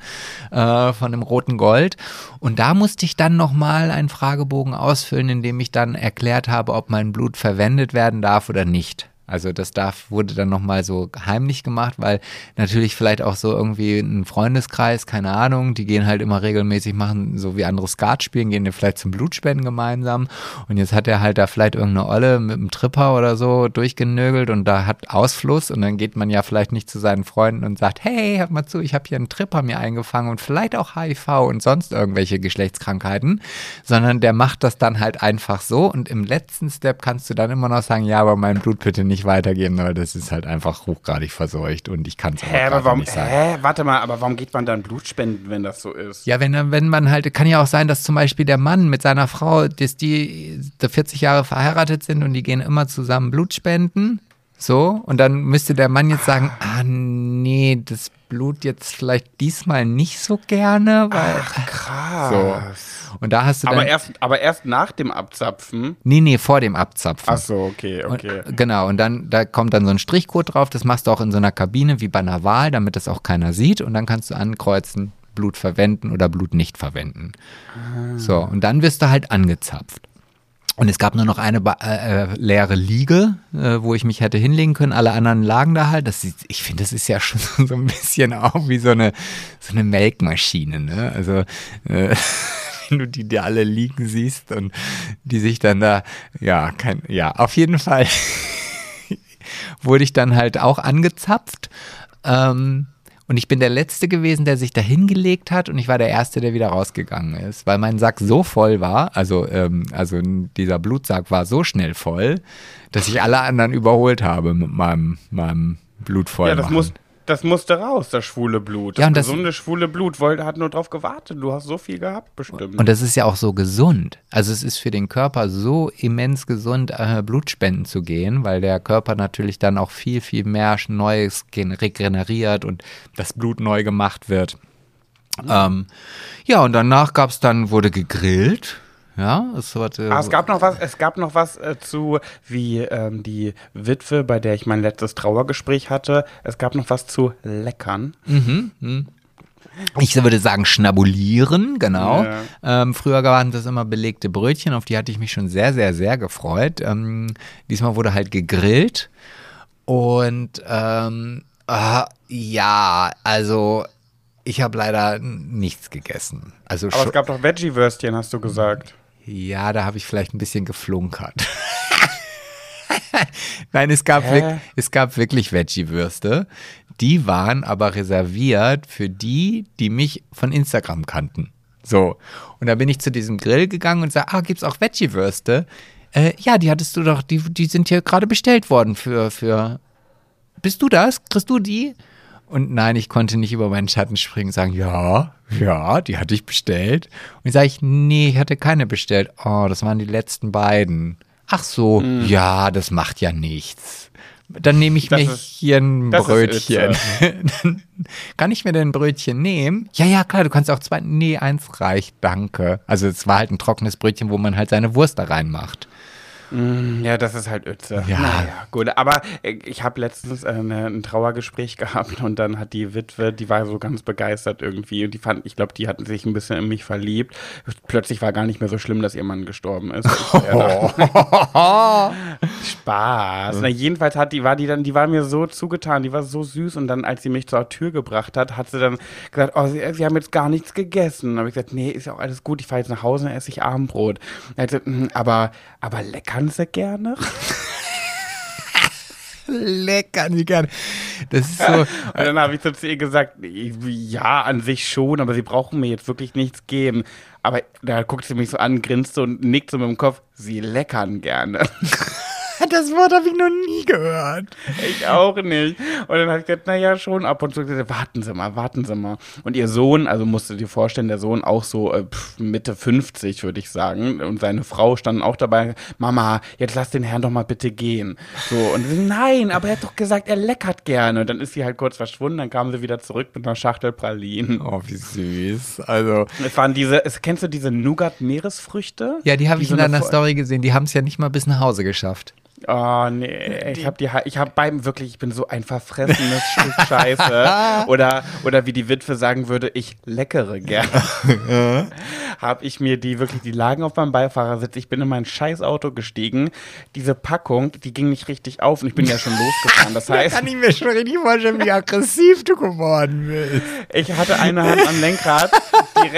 äh, von dem roten Gold. Und da musste ich dann nochmal einen Fragebogen ausfüllen, in dem ich dann erklärt habe, ob mein Blut verwendet werden darf oder nicht. Also das darf, wurde dann nochmal so heimlich gemacht, weil natürlich vielleicht auch so irgendwie ein Freundeskreis, keine Ahnung, die gehen halt immer regelmäßig machen, so wie andere Skat spielen, gehen vielleicht zum Blutspenden gemeinsam. Und jetzt hat er halt da vielleicht irgendeine Olle mit einem Tripper oder so durchgenögelt und da hat Ausfluss. Und dann geht man ja vielleicht nicht zu seinen Freunden und sagt, hey, hört mal zu, ich habe hier einen Tripper mir eingefangen und vielleicht auch HIV und sonst irgendwelche Geschlechtskrankheiten, sondern der macht das dann halt einfach so. Und im letzten Step kannst du dann immer noch sagen, ja, aber mein Blut bitte nicht weitergeben, weil das ist halt einfach hochgradig verseucht und ich kann es aber, aber warum, nicht sagen. hä, warte mal, aber warum geht man dann Blut spenden, wenn das so ist? Ja, wenn, wenn man halt, kann ja auch sein, dass zum Beispiel der Mann mit seiner Frau, dass die 40 Jahre verheiratet sind und die gehen immer zusammen Blut spenden. So, und dann müsste der Mann jetzt sagen, ah nee, das Blut jetzt vielleicht diesmal nicht so gerne, weil. Ach, krass. So. Und da hast du dann. Aber erst, aber erst nach dem Abzapfen. nee, nee, vor dem Abzapfen. Ach so, okay, okay. Und, genau, und dann da kommt dann so ein Strichcode drauf, das machst du auch in so einer Kabine wie bei einer Wahl, damit das auch keiner sieht und dann kannst du ankreuzen, Blut verwenden oder Blut nicht verwenden. So, und dann wirst du halt angezapft. Und es gab nur noch eine äh, äh, leere Liege, äh, wo ich mich hätte hinlegen können. Alle anderen lagen da halt. Das ist, ich finde, das ist ja schon so ein bisschen auch wie so eine, so eine Melkmaschine. Ne? Also äh, wenn du die da alle liegen siehst und die sich dann da, ja, kein, ja, auf jeden Fall wurde ich dann halt auch angezapft. Ähm, und ich bin der Letzte gewesen, der sich da hingelegt hat und ich war der Erste, der wieder rausgegangen ist, weil mein Sack so voll war, also, ähm, also dieser Blutsack war so schnell voll, dass ich alle anderen überholt habe mit meinem, meinem Blut voll. Ja, das, muss, das musste raus, das schwule Blut. Das, Ja, und das- gesunde schwule Blut wollte, hat nur drauf gewartet. Du hast so viel gehabt, bestimmt. Und das ist ja auch so gesund. Also es ist für den Körper so immens gesund, äh, Blutspenden zu gehen, weil der Körper natürlich dann auch viel, viel mehr Neues gen- regeneriert und das Blut neu gemacht wird. Ähm, ja, und danach gab es dann, wurde gegrillt. Ja, es wurde. Ah, es gab noch was, es gab noch was äh, zu, wie ähm, die Witwe, bei der ich mein letztes Trauergespräch hatte. Es gab noch was zu Leckern. Ich würde sagen, schnabulieren, genau. Ja. Ähm, früher waren das immer belegte Brötchen, auf die hatte ich mich schon sehr, sehr, sehr gefreut. Ähm, diesmal wurde halt gegrillt. Und ähm, ah, ja, also ich habe leider nichts gegessen. Also Aber es gab doch Veggie-Würstchen, hast du gesagt. Ja, da habe ich vielleicht ein bisschen geflunkert. Nein, es gab, Hä? wirk- es gab wirklich Veggie-Würste. Die waren aber reserviert für die, die mich von Instagram kannten. So. Und da bin ich zu diesem Grill gegangen und sage, ah, gibt's auch Veggie-Würste? Äh, ja, die hattest du doch, die, die sind hier gerade bestellt worden für, für. Bist du das? Kriegst du die? Und nein, ich konnte nicht über meinen Schatten springen und sagen, ja, ja, die hatte ich bestellt. Und ich sage ich, nee, ich hatte keine bestellt. Oh, das waren die letzten beiden. Ach so, ja, das macht ja nichts. Dann nehme ich Das mir ist- hier ein Brötchen. Dann kann ich mir denn ein Brötchen nehmen? Ja, ja, klar, du kannst auch zwei. Nee, eins reicht, danke. Also es war halt ein trockenes Brötchen, wo man halt seine Wurst da reinmacht. Ja, das ist halt Ötze. Ja. Naja, gut. Aber äh, ich habe letztens äh, ne, ein Trauergespräch gehabt und dann hat die Witwe, die war so ganz begeistert irgendwie und die fand, ich glaube, die hatten sich ein bisschen in mich verliebt. Plötzlich war gar nicht mehr so schlimm, dass ihr Mann gestorben ist. Ich, äh, Spaß. Na, jedenfalls hat die, war die dann, die war mir so zugetan, die war so süß und dann, als sie mich zur Tür gebracht hat, hat sie dann gesagt, oh, sie, sie haben jetzt gar nichts gegessen. Dann habe ich gesagt, nee, ist ja auch alles gut, ich fahre jetzt nach Hause und esse ich Abendbrot. Gesagt, "Hm, aber, aber leckern sie gerne? Lecker, wie gerne. Das ist so. Und dann habe ich so zu ihr gesagt, ja, an sich schon, aber sie brauchen mir jetzt wirklich nichts geben. Aber da guckt sie mich so an, grinst so und nickt so mit dem Kopf, sie leckern gerne. Das Wort habe ich noch nie gehört. Ich auch nicht. Und dann habe ich gesagt, naja, schon ab und zu gesagt, warten Sie mal, warten Sie mal. Und ihr Sohn, also musst du dir vorstellen, der Sohn auch so äh, Mitte 50, würde ich sagen. Und seine Frau standen auch dabei, Mama, jetzt lass den Herrn doch mal bitte gehen. So, und sie, nein, aber er hat doch gesagt, er leckert gerne. Und dann ist sie halt kurz verschwunden, dann kam sie wieder zurück mit einer Schachtel Pralinen. Oh, wie süß. Also. Es waren diese, es, kennst du diese Nougat-Meeresfrüchte? Ja, die habe ich in eine deiner Story gesehen. Die haben es ja nicht mal bis nach Hause geschafft. Oh, nee, ich habe die, ich habe beim wirklich, ich bin so ein verfressenes Stück Scheiße. Oder, oder wie die Witwe sagen würde, ich leckere gerne. habe ich mir die wirklich, die lagen auf meinem Beifahrersitz. Ich bin in mein Scheißauto gestiegen. Diese Packung, die ging nicht richtig auf und ich bin ja schon losgefahren. Das heißt, ich mir schon richtig vorstellen, wie aggressiv du geworden bist. ich hatte eine Hand am Lenkrad, die,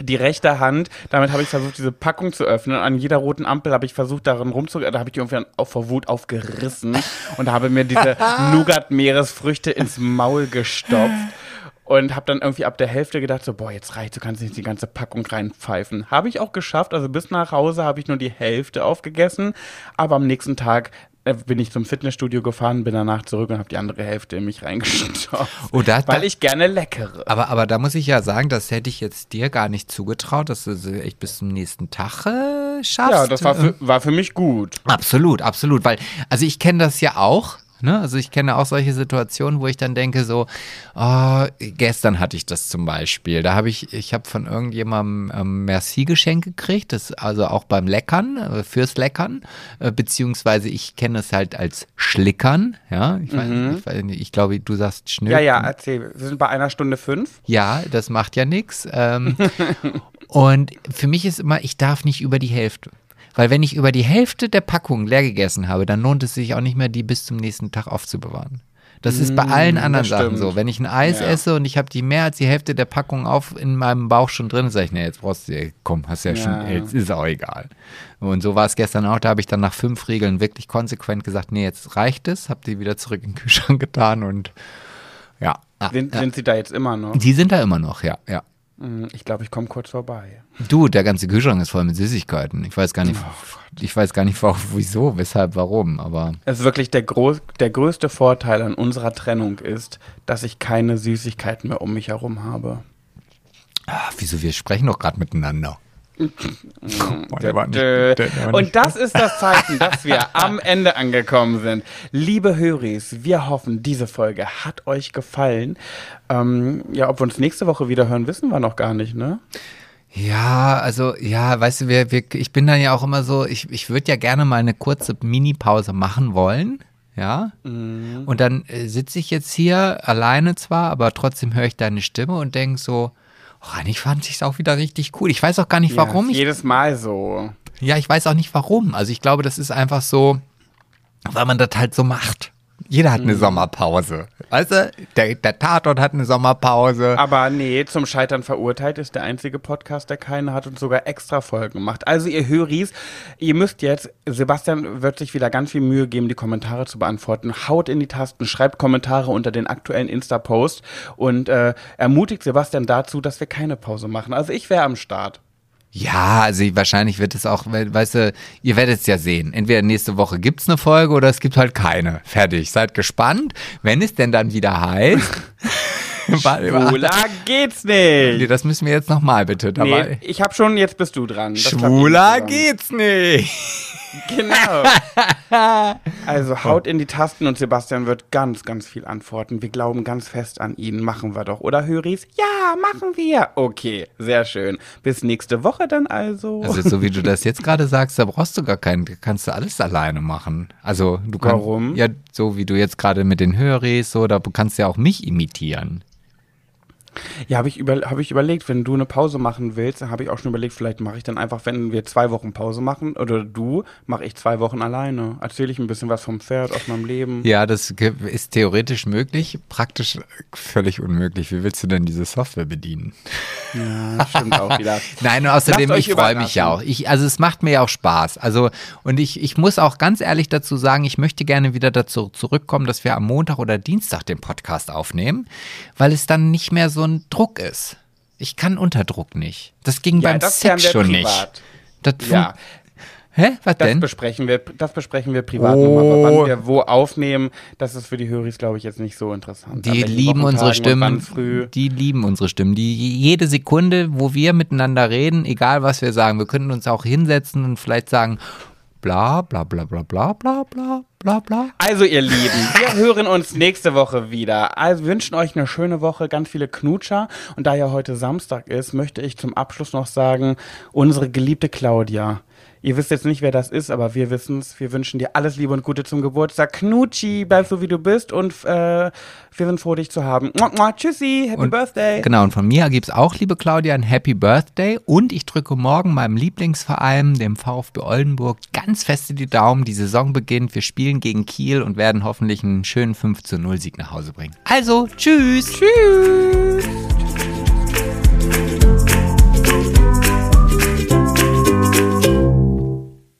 die rechte Hand, damit habe ich versucht, diese Packung zu öffnen. An jeder roten Ampel habe ich versucht, darin rumzu... Da habe ich irgendwie auch vor Wut aufgerissen und habe mir diese Nougat-Meeresfrüchte ins Maul gestopft. Und habe dann irgendwie ab der Hälfte gedacht, so, boah, jetzt reicht, du kannst nicht die ganze Packung reinpfeifen. Habe ich auch geschafft, also bis nach Hause habe ich nur die Hälfte aufgegessen. Aber am nächsten Tag bin ich zum Fitnessstudio gefahren, bin danach zurück und habe die andere Hälfte in mich reingestopft. Oh, da- weil da- ich gerne leckere. Aber, aber da muss ich ja sagen, das hätte ich jetzt dir gar nicht zugetraut, dass du sie echt bis zum nächsten Tag äh, schaffst. Ja, das war für, war für mich gut. Absolut, absolut, weil, also ich kenne das ja auch. Ne? Also ich kenne auch solche Situationen, wo ich dann denke so, oh, gestern hatte ich das zum Beispiel. Da habe ich, ich habe von irgendjemandem ähm, Merci-Geschenk gekriegt, das also auch beim Leckern, äh, fürs Leckern, äh, beziehungsweise ich kenne es halt als Schlickern, ja. Ich, weiß, ich, weiß nicht, ich glaube, du sagst Schnür. Ja, ja, erzähl. Wir sind bei einer Stunde fünf. Ja, das macht ja nichts. Ähm, und für mich ist immer, ich darf nicht über die Hälfte. Weil wenn ich über die Hälfte der Packung leer gegessen habe, dann lohnt es sich auch nicht mehr, die bis zum nächsten Tag aufzubewahren. Das ist bei allen anderen das Sachen so. Wenn ich ein Eis Ja. esse und ich habe die mehr als die Hälfte der Packung auf in meinem Bauch schon drin, sage ich, nee, jetzt brauchst du, ey, komm, hast ja, schon, Ja. jetzt ist auch egal. Und so war es gestern auch, da habe ich dann nach fünf Regeln wirklich konsequent gesagt, nee, jetzt reicht es, habe die wieder zurück in den Kühlschrank getan und ja. Ah, Sind, ja. sind sie da jetzt immer noch? Die sind da immer noch, ja, ja. Hm, Ich glaube, ich komme kurz vorbei. Du, der ganze Kühlschrank ist voll mit Süßigkeiten. Ich weiß gar nicht, ich weiß gar nicht, wieso, weshalb, warum, aber Es ist wirklich der, groß, der größte Vorteil an unserer Trennung ist, dass ich keine Süßigkeiten mehr um mich herum habe. ah, wieso, wir sprechen doch gerade miteinander. Und das ist das Zeichen, dass wir am Ende angekommen sind. Liebe Höris, wir hoffen, diese Folge hat euch gefallen. Ähm, ja, ob wir uns nächste Woche wieder hören, wissen wir noch gar nicht, ne? Ja, also, ja, weißt du, wir, wir, ich bin dann ja auch immer so, ich, ich würde ja gerne mal eine kurze Mini-Pause machen wollen. Ja. Und dann äh, sitze ich jetzt hier alleine zwar, aber trotzdem höre ich deine Stimme und denke so, oh, eigentlich fand ich es auch wieder richtig cool. Ich weiß auch gar nicht, warum Ja, ich jedes Mal so. Ja, ich weiß auch nicht warum. Also ich glaube, das ist einfach so, weil man das halt so macht. Jeder hat eine Sommerpause. Weißt du, der, der Tatort hat eine Sommerpause. Aber nee, zum Scheitern verurteilt ist der einzige Podcast, der keine hat und sogar extra Folgen macht. Also ihr Höris, ihr müsst jetzt, Sebastian wird sich wieder ganz viel Mühe geben, die Kommentare zu beantworten. Haut in die Tasten, schreibt Kommentare unter den aktuellen Insta-Post und äh, ermutigt Sebastian dazu, dass wir keine Pause machen. Also ich wäre am Start. Ja, also wahrscheinlich wird es auch, we- weißt du, ihr werdet es ja sehen. Entweder nächste Woche gibt's eine Folge oder es gibt halt keine. Fertig. Seid gespannt, wenn es denn dann wieder heißt. Schwuler geht's Nee, nicht. das müssen wir jetzt nochmal bitte dabei. Nee, ich habe schon, jetzt bist du dran. Das Schwuler geht's nicht. Genau. Also haut in die Tasten und Sebastian wird ganz, ganz viel antworten. Wir glauben ganz fest an ihn. Machen wir doch. Oder Höris? Ja, machen wir. Okay, sehr schön. Bis nächste Woche dann also. Also so wie du das jetzt gerade sagst, da brauchst du gar keinen, kannst du alles alleine machen. Also du kannst, Warum? Ja, so wie du jetzt gerade mit den Höris, so, da kannst du ja auch mich imitieren. Ja, habe ich, über, hab ich überlegt, wenn du eine Pause machen willst, habe ich auch schon überlegt, vielleicht mache ich dann einfach, wenn wir zwei Wochen Pause machen, oder du, mache ich zwei Wochen alleine. Erzähle ich ein bisschen was vom Pferd, aus meinem Leben. Ja, das ist theoretisch möglich, praktisch völlig unmöglich. Wie willst du denn diese Software bedienen? Ja, stimmt auch wieder. Nein, und außerdem, ich freue mich ja auch. Ich, also es macht mir ja auch Spaß. Also, und ich, ich muss auch ganz ehrlich dazu sagen, ich möchte gerne wieder dazu zurückkommen, dass wir am Montag oder Dienstag den Podcast aufnehmen, weil es dann nicht mehr so ein Druck ist. Ich kann unter Druck nicht. Das ging Ja, beim das Sex schon nicht. privat. Das fun- Ja, Hä? Was das denn? besprechen wir, das besprechen wir privat Oh. nochmal, wann wir wo aufnehmen. Das ist für die Höris, glaube ich, jetzt nicht so interessant. An Die lieben unsere Stimmen. Die lieben unsere Stimmen. Die jede Sekunde, wo wir miteinander reden, egal was wir sagen, wir könnten uns auch hinsetzen und vielleicht sagen, bla bla bla bla bla bla bla bla bla. Also ihr Lieben, wir hören uns nächste Woche wieder. Also wünschen euch eine schöne Woche, ganz viele Knutscher. Und da ja heute Samstag ist, möchte ich zum Abschluss noch sagen, unsere geliebte Claudia. Ihr wisst jetzt nicht, wer das ist, aber wir wissen es. Wir wünschen dir alles Liebe und Gute zum Geburtstag. Knutschi, bleib so wie du bist und äh, wir sind froh, dich zu haben. Mua, mua, tschüssi, Happy Und- Birthday. Genau, und von mir gibt es auch, liebe Claudia, ein Happy Birthday. Und ich drücke morgen meinem Lieblingsverein, dem VfB Oldenburg, ganz fest in die Daumen. Die Saison beginnt. Wir spielen gegen Kiel und werden hoffentlich einen schönen 5 zu 0 Sieg nach Hause bringen. Also, tschüss. Tschüss.